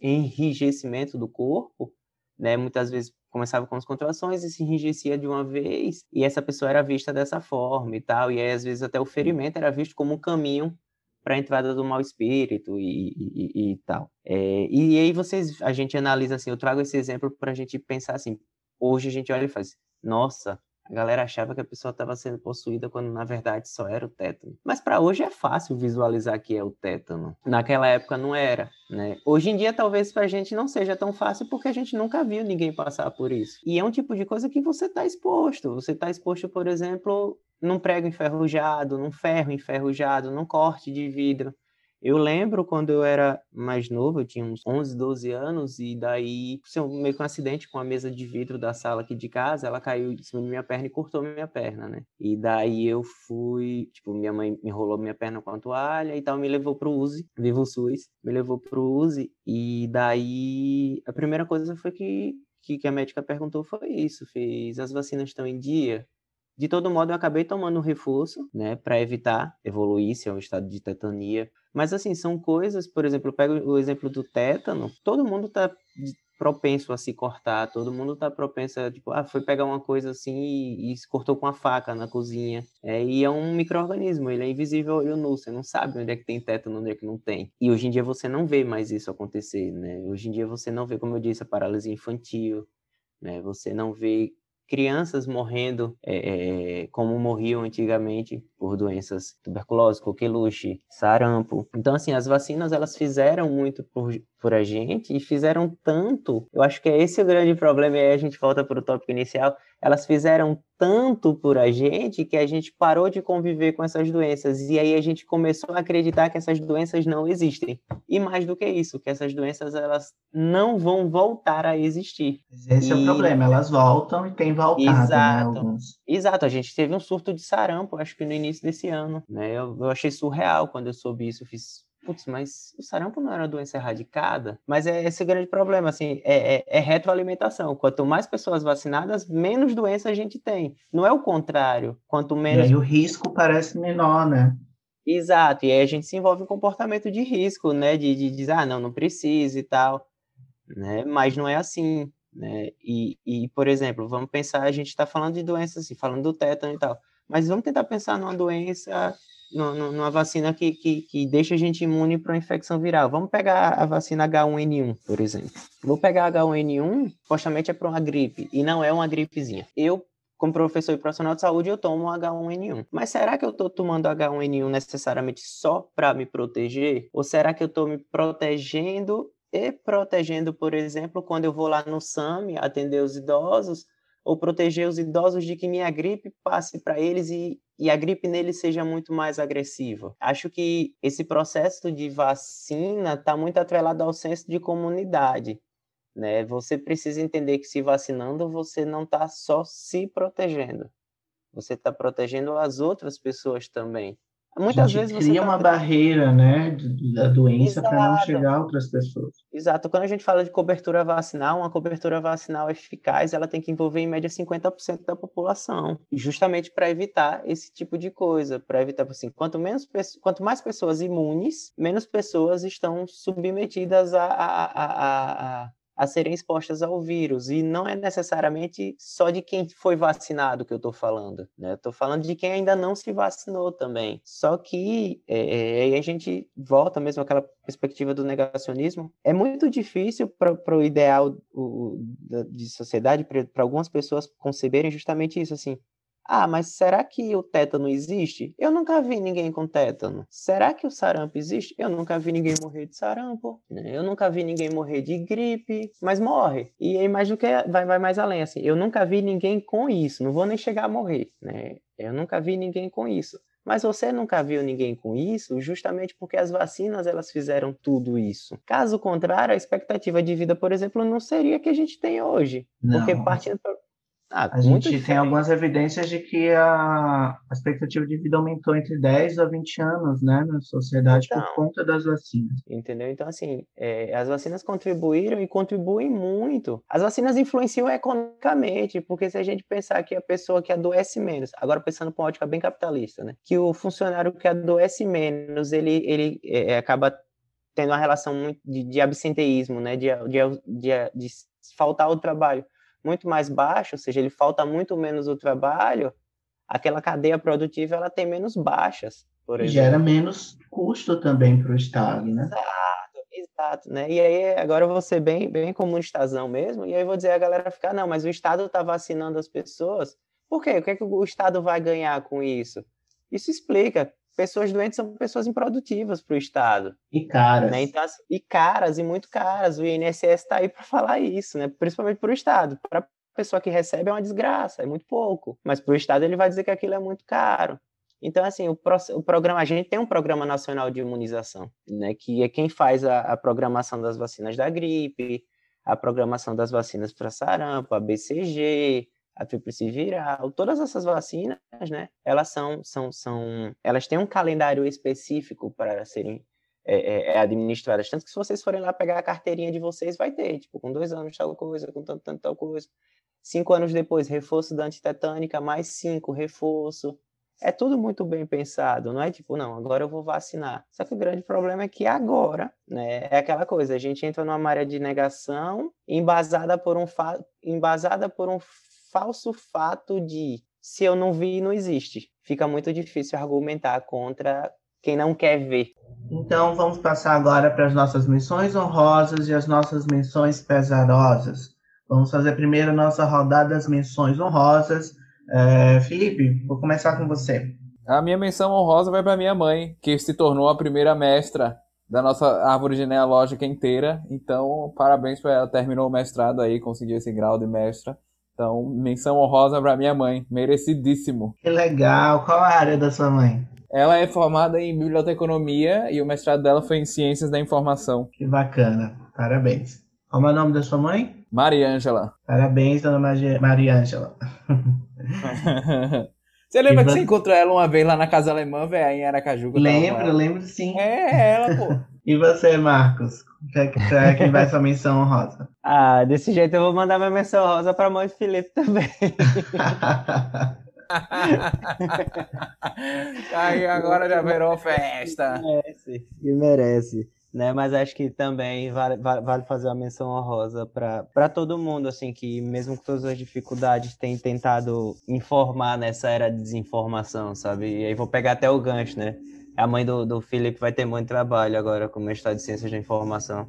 enrijecimento do corpo, né, muitas vezes começava com as contrações e se enrijecia de uma vez, e essa pessoa era vista dessa forma e tal, e aí às vezes até o ferimento era visto como um caminho para a entrada do mau espírito e, e, e tal. É, e aí vocês, a gente analisa assim, eu trago esse exemplo para a gente pensar assim, hoje a gente olha e faz, nossa, a galera achava que a pessoa estava sendo possuída quando na verdade só era o tétano. Mas para hoje é fácil visualizar que é o tétano. Naquela época não era, né? Hoje em dia talvez para a gente não seja tão fácil porque a gente nunca viu ninguém passar por isso. E é um tipo de coisa que você está exposto. Você está exposto, por exemplo, num prego enferrujado, num ferro enferrujado, num corte de vidro. Eu lembro quando eu era mais novo, eu tinha uns 11, 12 anos, e daí, meio que um acidente com a mesa de vidro da sala aqui de casa, ela caiu em cima de minha perna e cortou minha perna, né? E daí eu fui, tipo, minha mãe enrolou minha perna com a toalha e tal, me levou pro USE, Vivo SUS, me levou pro USE, e daí a primeira coisa foi que, que, que a médica perguntou foi isso, fez, as vacinas estão em dia? De todo modo, eu acabei tomando um reforço, né, para evitar evoluir se é um estado de tetania. Mas, assim, são coisas, por exemplo, eu pego o exemplo do tétano, todo mundo tá propenso a se cortar, todo mundo tá propenso a, tipo, ah, foi pegar uma coisa assim e, e se cortou com a faca na cozinha. É, e é um microorganismo, ele é invisível ao olho nu, você não sabe onde é que tem tétano, onde é que não tem. E hoje em dia você não vê mais isso acontecer, né? Hoje em dia você não vê, como eu disse, a paralisia infantil, né? Você não vê crianças morrendo é, é, como morriam antigamente por doenças tuberculose, coqueluche, sarampo. Então, assim, as vacinas elas fizeram muito por, por a gente e fizeram tanto. Eu acho que é esse o grande problema. E aí a gente volta para o tópico inicial. Elas fizeram tanto por a gente que a gente parou de conviver com essas doenças. E aí a gente começou a acreditar que essas doenças não existem. E mais do que isso, que essas doenças elas não vão voltar a existir. Esse e... é o problema, elas voltam e têm voltado. Né, Exato. Né. Exato, a gente teve um surto de sarampo, acho que no início desse ano. Né? Eu, eu achei surreal quando eu soube isso, eu fiz putz, mas o sarampo não era uma doença erradicada? Mas é esse o grande problema, assim, é, é, é, retroalimentação. Quanto mais pessoas vacinadas, menos doença a gente tem. Não é o contrário. Quanto menos... E aí o risco parece menor, né? Exato, e aí a gente se envolve em comportamento de risco, né? De, de dizer, ah, não, não precisa e tal. Né? Mas não é assim, né? E, e, por exemplo, vamos pensar, a gente está falando de doenças, assim, falando do tétano e tal. Mas vamos tentar pensar numa doença numa vacina que, que, que deixa a gente imune para uma infecção viral. Vamos pegar a vacina H1N1, por exemplo. Vou pegar H1N1, supostamente é para uma gripe, e não é uma gripezinha. Eu como professor e profissional de saúde, eu tomo H1N1. Mas será que eu estou tomando H1N1 necessariamente só para me proteger? Ou será que eu estou me protegendo e protegendo, por exemplo, quando eu vou lá no SAMI atender os idosos, ou proteger os idosos de que minha gripe passe para eles e, e a gripe neles seja muito mais agressiva. Acho que esse processo de vacina está muito atrelado ao senso de comunidade. Né? Você precisa entender que se vacinando, você não está só se protegendo, você está protegendo as outras pessoas também. Muitas vezes você cria tá... uma barreira, né, da doença para não chegar a outras pessoas. Exato. Quando a gente fala de cobertura vacinal, uma cobertura vacinal eficaz, ela tem que envolver em média 50% da população, justamente para evitar esse tipo de coisa, para evitar assim, quanto menos quanto mais pessoas imunes, menos pessoas estão submetidas a, a, a, a a serem expostas ao vírus. E não é necessariamente só de quem foi vacinado que eu estou falando. Né? Estou falando de quem ainda não se vacinou também. Só que é, aí a gente volta mesmo àquela perspectiva do negacionismo. É muito difícil para o ideal de sociedade, para algumas pessoas conceberem justamente isso, assim, ah, mas será que o tétano existe? Eu nunca vi ninguém com tétano. Será que o sarampo existe? Eu nunca vi ninguém morrer de sarampo. Né? Eu nunca vi ninguém morrer de gripe, mas morre. E aí mais do que vai, vai mais além assim. Eu nunca vi ninguém com isso. Não vou nem chegar a morrer, né? Eu nunca vi ninguém com isso. Mas você nunca viu ninguém com isso, justamente porque as vacinas elas fizeram tudo isso. Caso contrário, a expectativa de vida, por exemplo, não seria a que a gente tem hoje. Não. Porque partindo ah, a gente diferente. tem algumas evidências de que a, expectativa de vida aumentou entre 10 a 20 anos, né, na sociedade então, por conta das vacinas. Entendeu? Então, assim, é, as vacinas contribuíram e contribuem muito. As vacinas influenciam economicamente, porque se a gente pensar que a pessoa que adoece menos, agora pensando com ótica bem capitalista, né, que o funcionário que adoece menos, ele, ele é, acaba tendo uma relação muito de, de absenteísmo, né, de, de, de, de faltar ao trabalho muito mais baixo, ou seja, ele falta muito menos o trabalho, aquela cadeia produtiva ela tem menos baixas, por exemplo. Gera menos custo também para o Estado, né? Exato, exato, né? E aí agora eu vou ser bem, bem comunistazão mesmo, e aí vou dizer a galera ficar, não, mas o Estado está vacinando as pessoas, por quê? O que, é que o Estado vai ganhar com isso? Isso explica pessoas doentes são pessoas improdutivas para o Estado. E caras. Né? Então, assim, e caras, e muito caras. O INSS está aí para falar isso, né? principalmente para o Estado. Para a pessoa que recebe é uma desgraça, é muito pouco. Mas para o Estado ele vai dizer que aquilo é muito caro. Então, assim, o, pro, o, programa, a gente tem um programa nacional de imunização, né, que é quem faz a, a programação das vacinas da gripe, a programação das vacinas para sarampo, a BCG, a tríplice viral, todas essas vacinas, né, elas são, são, são, elas têm um calendário específico para serem é, é, é, administradas. Tanto que se vocês forem lá pegar a carteirinha de vocês, vai ter, tipo, com dois anos tal coisa, com tanto, tanto tal coisa. Cinco anos depois, reforço da antitetânica, mais cinco, reforço. É tudo muito bem pensado, não é tipo, não, agora eu vou vacinar. Só que o grande problema é que agora, né, é aquela coisa, a gente entra numa área de negação embasada por um, embasada por um falso fato de se eu não vi, não existe. Fica muito difícil argumentar contra quem não quer ver. Então vamos passar agora para as nossas menções honrosas e as nossas menções pesarosas. Vamos fazer primeiro a nossa rodada das menções honrosas. É, Felipe, vou começar com você. A minha menção honrosa vai para minha mãe, que se tornou a primeira mestra da nossa árvore genealógica inteira. Então, parabéns para ela. Terminou o mestrado aí, conseguiu esse grau de mestra. Então, menção honrosa para minha mãe, merecidíssimo. Que legal. Qual a área da sua mãe? Ela é formada em biblioteconomia e o mestrado dela foi em ciências da informação. Que bacana. Parabéns. Qual é o nome da sua mãe? Maria Ângela. Parabéns, dona Maria Ângela. Você lembra que você encontrou ela uma vez lá na casa alemã, velho, em Aracaju? Lembro, lembro sim. É, ela, pô. e você, Marcos? Pra quem vai sua menção rosa? Ah, desse jeito eu vou mandar minha menção rosa pra mãe do Felipe também. Aí agora já virou festa. Merece, que merece. Né, mas acho que também vale, vale fazer uma menção honrosa para todo mundo, assim, que mesmo com todas as dificuldades tem tentado informar nessa era de desinformação, sabe? E aí vou pegar até o gancho, né? A mãe do, do Felipe vai ter muito trabalho agora com o mestrado de Ciências da Informação.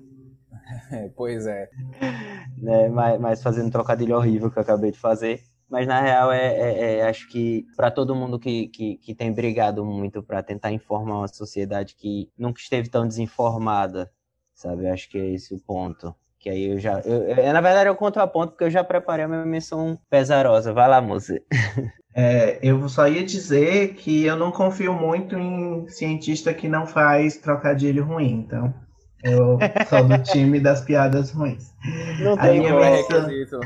pois é. Né, mas, mas fazendo um trocadilho horrível que eu acabei de fazer. Mas na real, é, é, é acho que para todo mundo que, que, que, tem brigado muito para tentar informar uma sociedade que nunca esteve tão desinformada, sabe? Acho que é esse o ponto. Que aí eu já. Eu, eu, na verdade, é o contraponto, porque eu já preparei a minha menção pesarosa. Vai lá, moça. É, eu só ia dizer que eu não confio muito em cientista que não faz trocadilho ruim, então eu sou do time das piadas ruins. Não tem como é requisito.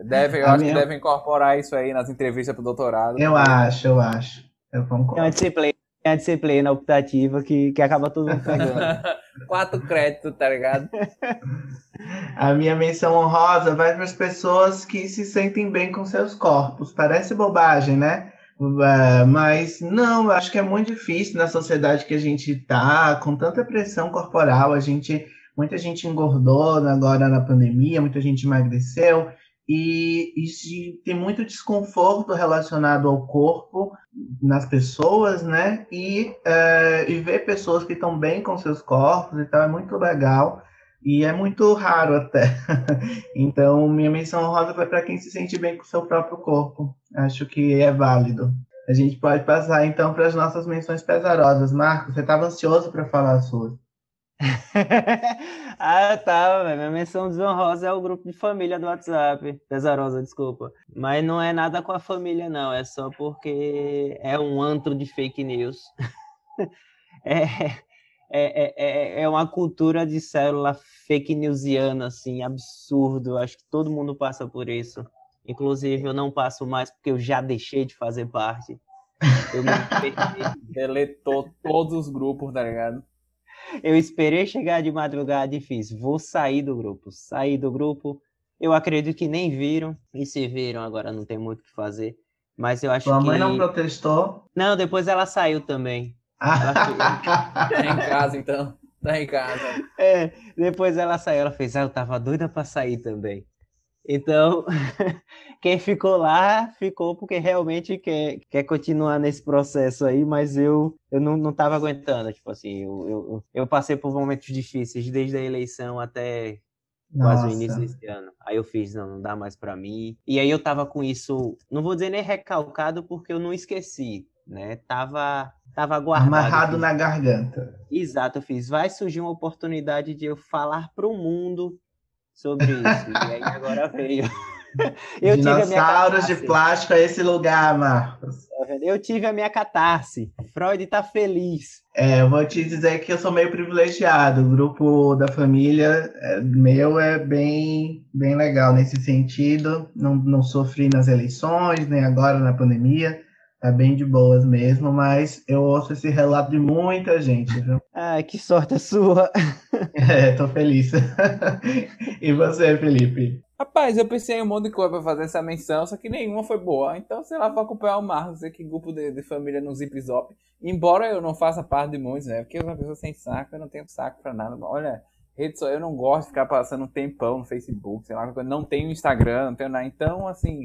Deve, eu a acho minha... que deve incorporar isso aí nas entrevistas para o doutorado. Eu porque... acho, eu acho. Eu concordo. É uma disciplina, é uma disciplina optativa que, que acaba todo mundo pegando. Quatro créditos, tá ligado? A minha menção honrosa vai para as pessoas que se sentem bem com seus corpos. Parece bobagem, né? Uh, mas não, acho que é muito difícil na sociedade que a gente está, com tanta pressão corporal, a gente, muita gente engordou agora na pandemia, muita gente emagreceu, e, e tem muito desconforto relacionado ao corpo nas pessoas, né? E, uh, e ver pessoas que estão bem com seus corpos e tal é muito legal. E é muito raro até. então, minha menção rosa vai para quem se sente bem com seu próprio corpo. Acho que é válido. A gente pode passar então para as nossas menções pesarosas. Marcos, você estava ansioso para falar a sua? ah, tá. Minha menção desonrosa é o grupo de família do WhatsApp. Pesarosa, desculpa. Mas não é nada com a família, não. É só porque é um antro de fake news. é, é, é, é uma cultura de célula fake newsiana, assim, absurdo. Acho que todo mundo passa por isso. Inclusive, eu não passo mais porque eu já deixei de fazer parte. Eu me Deletou todos os grupos, tá ligado? Eu esperei chegar de madrugada e fiz, vou sair do grupo. Saí do grupo. Eu acredito que nem viram. E se viram, agora não tem muito o que fazer. Mas eu acho Sua que. Sua mãe não protestou? Não, depois ela saiu também. Ela tá em casa, então. Tá em casa. É, depois ela saiu, ela fez, ah, eu tava doida pra sair também. Então, quem ficou lá, ficou porque realmente quer, quer continuar nesse processo aí, mas eu, eu não, não tava aguentando. Tipo assim, eu, eu, eu passei por momentos difíceis desde a eleição até quase o início desse ano. Aí eu fiz, não, não dá mais para mim. E aí eu tava com isso, não vou dizer nem recalcado, porque eu não esqueci, né? Tava, tava guardado. Amarrado na garganta. Exato, eu fiz. Vai surgir uma oportunidade de eu falar para o mundo sobre isso. e aí agora veio. Eu Dinossauros de plástico é esse lugar, Marcos. Tá eu tive a minha catarse. Freud tá feliz. É, eu vou te dizer que eu sou meio privilegiado. O grupo da família é, meu é bem, bem legal nesse sentido. Não, não sofri nas eleições, nem agora na pandemia. Tá bem de boas mesmo, mas eu ouço esse relato de muita gente, viu? Ah, que sorte a sua! É, tô feliz. e você, Felipe? Rapaz, eu pensei em um monte de coisa pra fazer essa menção, só que nenhuma foi boa. Então, sei lá, vou acompanhar o Marcos aqui, grupo de, de família no Zip Zop. Embora eu não faça parte de muitos, né? Porque eu sou uma pessoa sem saco, eu não tenho saco pra nada. Olha, rede eu não gosto de ficar passando um tempão no Facebook, sei lá, não tenho Instagram, não tenho nada. Então, assim,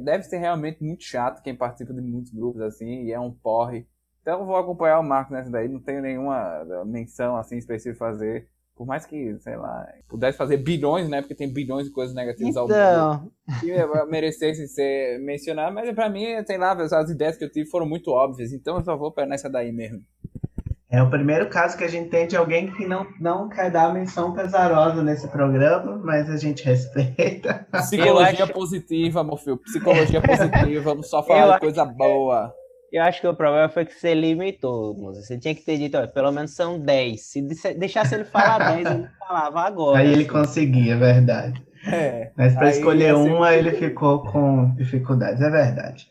deve ser realmente muito chato quem participa de muitos grupos assim, e é um porre. Então eu vou acompanhar o Marco nessa daí, não tenho nenhuma menção assim específica fazer. Por mais que, sei lá, pudesse fazer bilhões, né? Porque tem bilhões de coisas negativas então... ao mundo. Que merecesse ser mencionado, mas pra mim, sei lá, as ideias que eu tive foram muito óbvias, então eu só vou nessa daí mesmo. É o primeiro caso que a gente tem de alguém que não, não quer dar menção pesarosa nesse programa, mas a gente respeita. Psicologia acho... positiva, meu filho. Psicologia positiva, vamos só falar de coisa boa. Eu acho que o problema foi que você limitou, moça. Você tinha que ter dito, ó, pelo menos são 10. Se deixasse ele falar 10, ele falava agora. Aí assim. ele conseguia, é verdade. É, Mas para escolher uma, ele ficou com dificuldades, é verdade.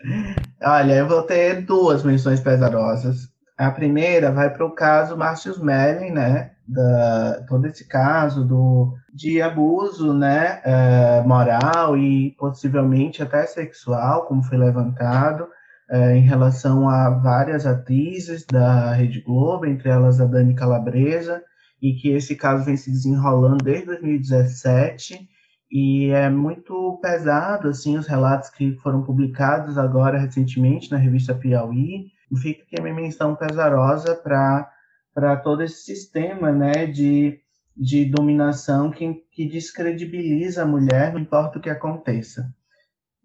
Olha, eu vou ter duas menções pesarosas. A primeira vai para o caso Márcio Smelling, né? Da, todo esse caso do, de abuso né, é, moral e possivelmente até sexual, como foi levantado, é, em relação a várias atrizes da Rede Globo, entre elas a Dani Calabresa, e que esse caso vem se desenrolando desde 2017 e é muito pesado assim os relatos que foram publicados agora recentemente na revista Piauí fica aqui a minha menção pesarosa para todo esse sistema né, de, de dominação que, que descredibiliza a mulher, não importa o que aconteça.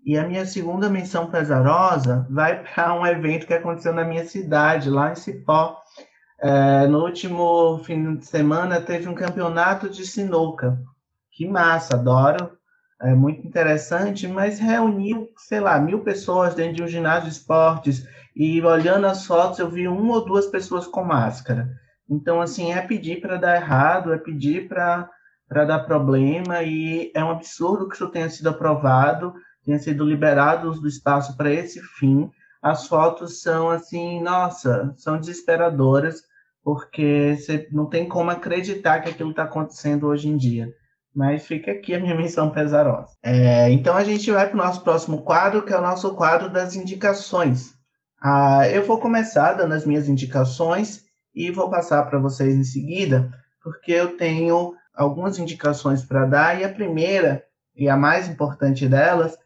E a minha segunda menção pesarosa vai para um evento que aconteceu na minha cidade, lá em Cipó. É, no último fim de semana teve um campeonato de sinuca. Que massa, adoro. É muito interessante, mas reuniu, sei lá, mil pessoas dentro de um ginásio de esportes e olhando as fotos eu vi uma ou duas pessoas com máscara. Então, assim, é pedir para dar errado, é pedir para dar problema, e é um absurdo que isso tenha sido aprovado, tenha sido liberado do espaço para esse fim. As fotos são, assim, nossa, são desesperadoras, porque você não tem como acreditar que aquilo está acontecendo hoje em dia. Mas fica aqui a minha menção pesarosa. É, então a gente vai para o nosso próximo quadro, que é o nosso quadro das indicações. Ah, eu vou começar dando as minhas indicações e vou passar para vocês em seguida, porque eu tenho algumas indicações para dar, e a primeira, e a mais importante delas,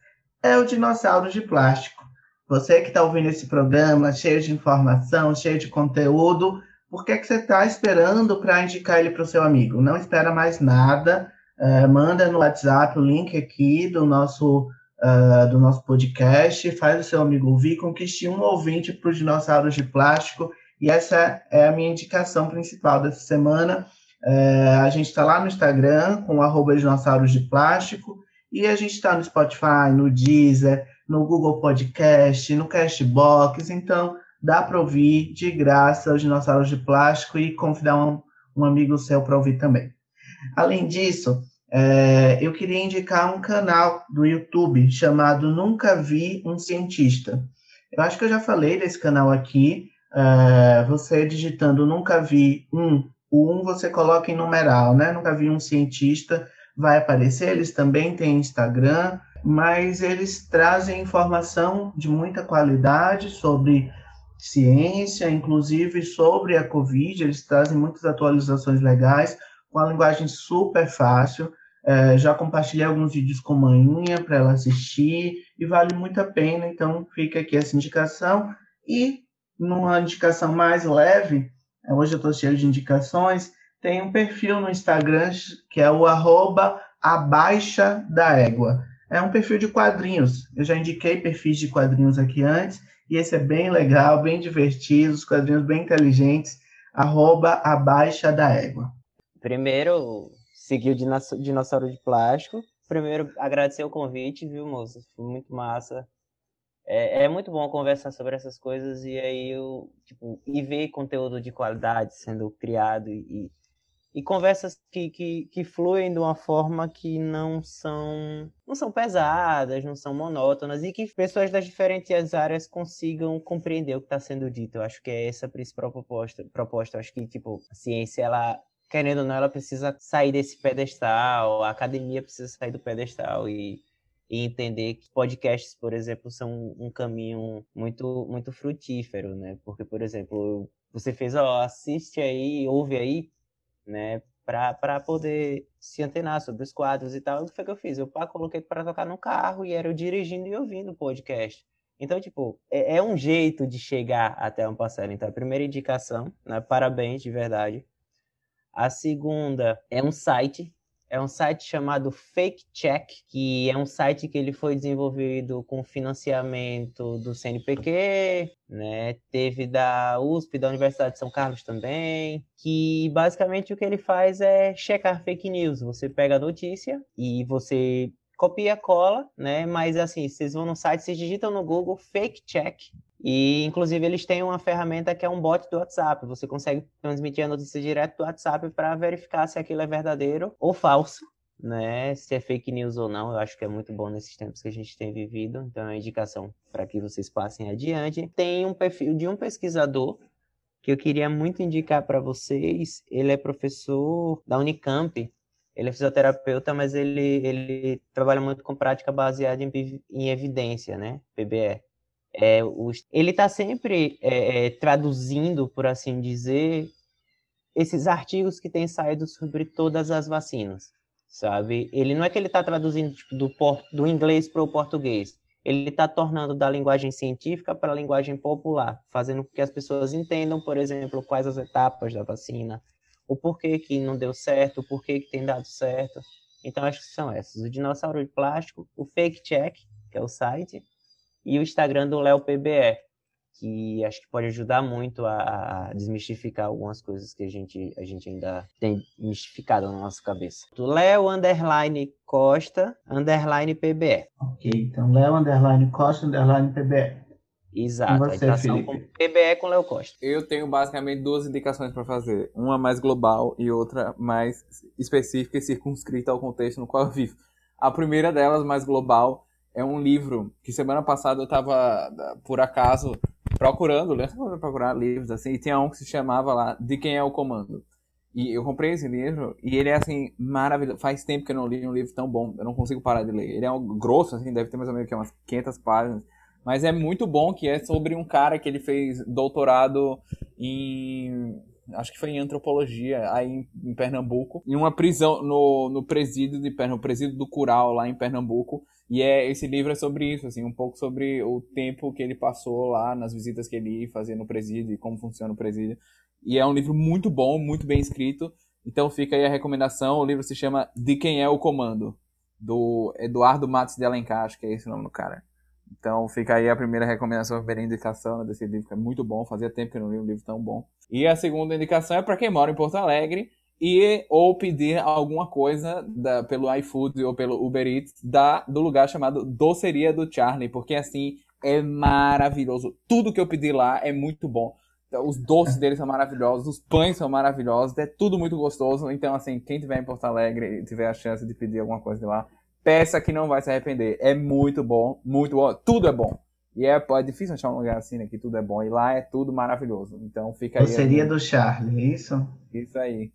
é o dinossauro de plástico. Você que está ouvindo esse programa, cheio de informação, cheio de conteúdo, por que, que você está esperando para indicar ele para o seu amigo? Não espera mais nada, uh, manda no WhatsApp o link aqui do nosso uh, do nosso podcast, faz o seu amigo ouvir, conquiste um ouvinte para os dinossauros de plástico E essa é a minha indicação principal dessa semana. É, a gente está lá no Instagram com arroba dinossauros de plástico e a gente está no Spotify, no Deezer, no Google Podcast, no Cashbox. Então, dá para ouvir de graça os dinossauros de plástico e convidar um, um amigo seu para ouvir também. Além disso, é, eu queria indicar um canal do YouTube chamado Nunca Vi um Cientista. Eu acho que eu já falei desse canal aqui. É, você digitando Nunca Vi um, o um você coloca em numeral, né? Nunca Vi um Cientista, vai aparecer. Eles também têm Instagram, mas eles trazem informação de muita qualidade sobre ciência, inclusive sobre a Covid. Eles trazem muitas atualizações legais com a linguagem super fácil. É, já compartilhei alguns vídeos com manhinha para ela assistir e vale muito a pena. Então, fica aqui essa indicação. E numa indicação mais leve, é, hoje eu estou cheio de indicações, tem um perfil no Instagram que é o arroba abaixa da égua. É um perfil de quadrinhos. Eu já indiquei perfis de quadrinhos aqui antes, e esse é bem legal, bem divertido, os quadrinhos bem inteligentes, arroba abaixa da égua. Primeiro, seguir o dinossauro de plástico. Primeiro, agradecer o convite, viu, moça? Foi muito massa. É, é, muito bom conversar sobre essas coisas e aí eu, tipo, e ver conteúdo de qualidade sendo criado e, e conversas que, que, que fluem de uma forma que não são não são pesadas, não são monótonas e que pessoas das diferentes áreas consigam compreender o que está sendo dito. Eu acho que é essa a principal proposta. proposta. Eu acho que tipo a ciência ela querendo ou não, ela precisa sair desse pedestal, a academia precisa sair do pedestal e, e entender que podcasts, por exemplo, são um caminho muito, muito frutífero, né? Porque, por exemplo, você fez, ó, assiste aí, ouve aí, né? para poder se antenar sobre os quadros e tal. O que foi que eu fiz? Eu pá, coloquei para tocar no carro e era eu dirigindo e ouvindo o podcast. Então, tipo, é, é, um jeito de chegar até um parcela. Então, a primeira indicação, né? Parabéns, de verdade. A segunda é um site, é um site chamado Fake Check, que é um site que ele foi desenvolvido com financiamento do CNPq, né? Teve da USP, da Universidade de São Carlos também, que basicamente o que ele faz é checar fake news. Você pega a notícia e você copia, cola, né? Mas assim, vocês vão no site, vocês digitam no Google Fake Check e, inclusive, eles têm uma ferramenta que é um bot do WhatsApp. Você consegue transmitir a notícia direto do WhatsApp para verificar se aquilo é verdadeiro ou falso, né? Se é fake news ou não. Eu acho que é muito bom nesses tempos que a gente tem vivido. Então, é uma indicação para que vocês passem adiante. Tem um perfil de um pesquisador que eu queria muito indicar para vocês. Ele é professor da Unicamp. Ele é fisioterapeuta, mas ele, ele trabalha muito com prática baseada em, em evidência, né? PBE. É, os, ele está sempre é, é, traduzindo, por assim dizer, esses artigos que têm saído sobre todas as vacinas, sabe? Ele não é que ele está traduzindo tipo, do, do inglês para o português, ele está tornando da linguagem científica para a linguagem popular, fazendo com que as pessoas entendam, por exemplo, quais as etapas da vacina, o porquê que não deu certo, o porquê que tem dado certo. Então, acho que são essas. O dinossauro de plástico, o fake check, que é o site, e o Instagram do Léo PBE, que acho que pode ajudar muito a, a, desmistificar algumas coisas que a gente, a gente ainda tem mistificado na nossa cabeça. Do Léo underline Costa underline PBE. Ok, então Léo underline Costa underline PBE. Exato, você, a com PBE com Léo Costa. Eu tenho basicamente duas indicações para fazer. Uma mais global e outra mais específica e circunscrita ao contexto no qual eu vivo. A primeira delas, mais global, é um livro que semana passada eu estava por acaso, procurando, né? procurar livros assim, e tinha um que se chamava lá De Quem é o Comando. E eu comprei esse livro e ele é assim maravilhoso. Faz tempo que eu não li um livro tão bom, eu não consigo parar de ler. Ele é um grosso assim, deve ter mais ou menos umas 500 páginas, mas é muito bom que é sobre um cara que ele fez doutorado em acho que foi em antropologia, aí em, em, Pernambuco, em uma prisão no, no presídio de Pernambuco, presídio do Cural lá em Pernambuco, e é, esse livro é sobre isso, assim, um pouco sobre o tempo que ele passou lá, nas visitas que ele ia fazer no presídio e como funciona o presídio. E é um livro muito bom, muito bem escrito. Então fica aí a recomendação. O livro se chama De Quem é o Comando, do Eduardo Matos de Alencar, acho que é esse o nome do cara. Então fica aí a primeira recomendação, a primeira indicação desse livro, que é muito bom. Fazia tempo que eu não li um livro tão bom. E a segunda indicação é para quem mora em Porto Alegre e ou pedir alguma coisa da, pelo iFood ou pelo Uber Eats da, do lugar chamado Doceria do Charlie, porque assim é maravilhoso. Tudo que eu pedi lá é muito bom. Os doces deles são maravilhosos, os pães são maravilhosos, é tudo muito gostoso. Então, assim, quem tiver em Porto Alegre e tiver a chance de pedir alguma coisa de lá, peça que não vai se arrepender. É muito bom, muito bom. Tudo é bom. E é, é difícil achar um lugar assim, né, que tudo é bom. E lá é tudo maravilhoso. Então fica aí. Doceria do Charlie, é isso? Isso aí.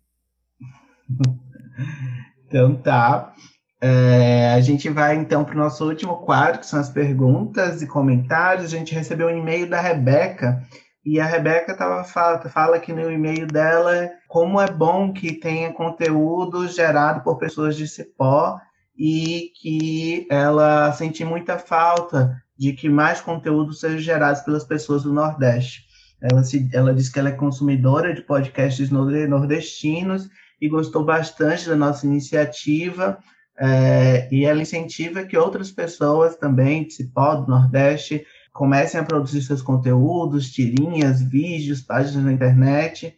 então tá. É, a gente vai então para o nosso último quadro, que são as perguntas e comentários. A gente recebeu um e-mail da Rebeca e a Rebeca tava, fala, fala aqui no e-mail dela como é bom que tenha conteúdo gerado por pessoas de Cipó e que ela sente muita falta de que mais conteúdo seja gerado pelas pessoas do Nordeste. Ela, se, ela diz que ela é consumidora de podcasts nordestinos e gostou bastante da nossa iniciativa, é, e ela incentiva que outras pessoas também de Cipó, do Nordeste, comecem a produzir seus conteúdos, tirinhas, vídeos, páginas na internet.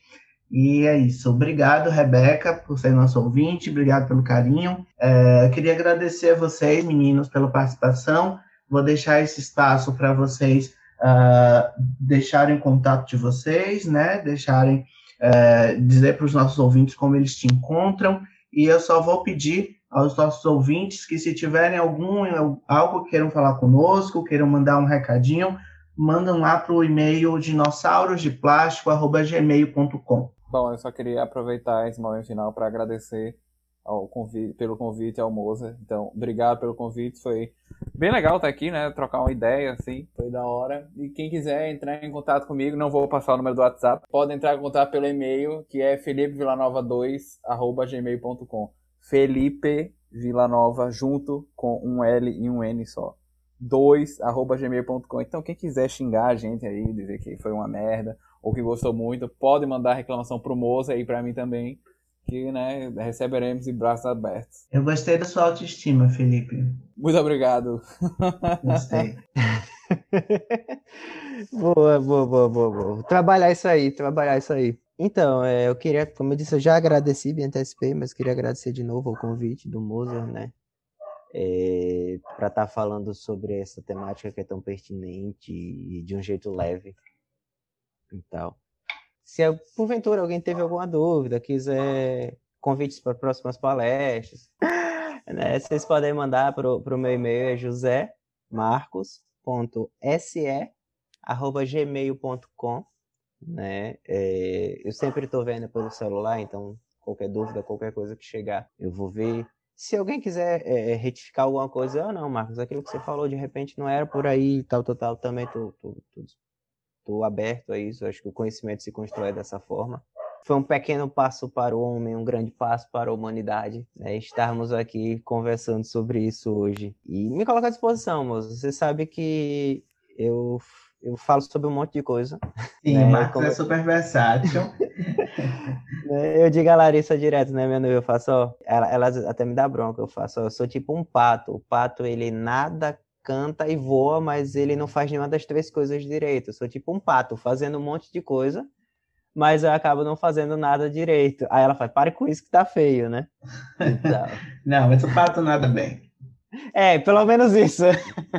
E é isso. Obrigado, Rebeca, por ser nosso ouvinte. Obrigado pelo carinho. É, queria agradecer a vocês, meninos, pela participação. Vou deixar esse espaço para vocês uh, deixarem contato de vocês, né? Deixarem uh, dizer para os nossos ouvintes como eles te encontram. E eu só vou pedir aos nossos ouvintes que se tiverem algum algo que queiram falar conosco, queiram mandar um recadinho, mandam lá para o e-mail dinossaurodeplástico@gmail.com. Bom, eu só queria aproveitar esse momento final para agradecer ao convite, pelo convite ao Moza. Então, obrigado pelo convite, foi bem legal estar aqui, né? Trocar uma ideia, assim, foi da hora. E quem quiser entrar em contato comigo, não vou passar o número do WhatsApp, pode entrar em contato pelo e-mail, que é felipevillanova2@gmail.com. Felipe Villanova junto com um L e um N só. 2@gmail.com. Então, quem quiser xingar a gente aí, dizer que foi uma merda ou que gostou muito, pode mandar reclamação pro Moza e para mim também, que né, receberemos de braços abertos. Eu gostei da sua autoestima, Felipe. Muito obrigado. Gostei. boa, boa, boa, boa, boa. Trabalhar isso aí, trabalhar isso aí. Então, é, eu queria, como eu disse, eu já agradeci, me antecipei, mas queria agradecer de novo o convite do Mozart, né? É, para estar tá falando sobre essa temática que é tão pertinente e de um jeito leve e tal. Se porventura alguém teve alguma dúvida, quiser convites para próximas palestras, né, vocês podem mandar para o meu e-mail, é josémarcos.se.gmail.com. Né? É, eu sempre estou vendo pelo celular, então qualquer dúvida, qualquer coisa que chegar, eu vou ver. Se alguém quiser é, retificar alguma coisa, ah, não, Marcos, aquilo que você falou de repente não era por aí, tal, tal, tal, também tô estou aberto a isso, acho que o conhecimento se constrói dessa forma. Foi um pequeno passo para o homem, um grande passo para a humanidade, né? estarmos aqui conversando sobre isso hoje. E me coloca à disposição, moço. Você sabe que eu, eu falo sobre um monte de coisa. Sim, né? Marcos Como... é super versátil. Né, eu digo a Larissa direto, né, minha noiva? Eu faço, ó, ela, ela até me dá bronca, eu faço, ó, eu sou tipo um pato. O pato, ele nada canta e voa, mas ele não faz nenhuma das três coisas direito. Eu sou tipo um pato, fazendo um monte de coisa, mas eu acabo não fazendo nada direito. Aí ela fala, pare com isso que tá feio, né? Então... não, mas o pato nada bem. É, pelo menos isso.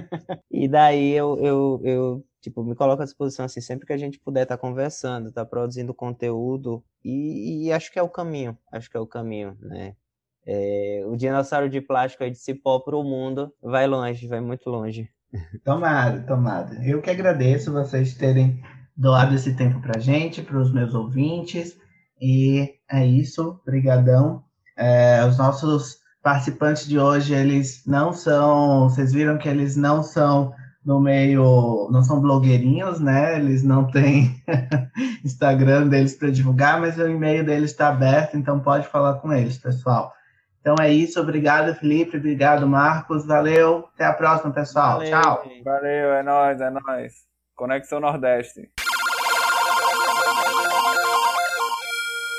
e daí eu, eu, eu, tipo, me coloco à disposição, assim, sempre que a gente puder estar tá conversando, estar tá produzindo conteúdo, e, e, acho que é o caminho, acho que é o caminho, né? É, o dinossauro de plástico aí de cipó para o mundo vai longe, vai muito longe. Tomado, tomado. Eu que agradeço vocês terem doado esse tempo para gente, para os meus ouvintes. E é isso, brigadão. É, os nossos participantes de hoje, eles não são, vocês viram que eles não são no meio, não são blogueirinhos, né? Eles não têm Instagram deles para divulgar, mas o e-mail deles está aberto, então pode falar com eles, pessoal. Então é isso. Obrigado, Felipe. Obrigado, Marcos. Valeu. Até a próxima, pessoal. Valeu, Tchau. Valeu, é nóis, é nóis. Conexão Nordeste.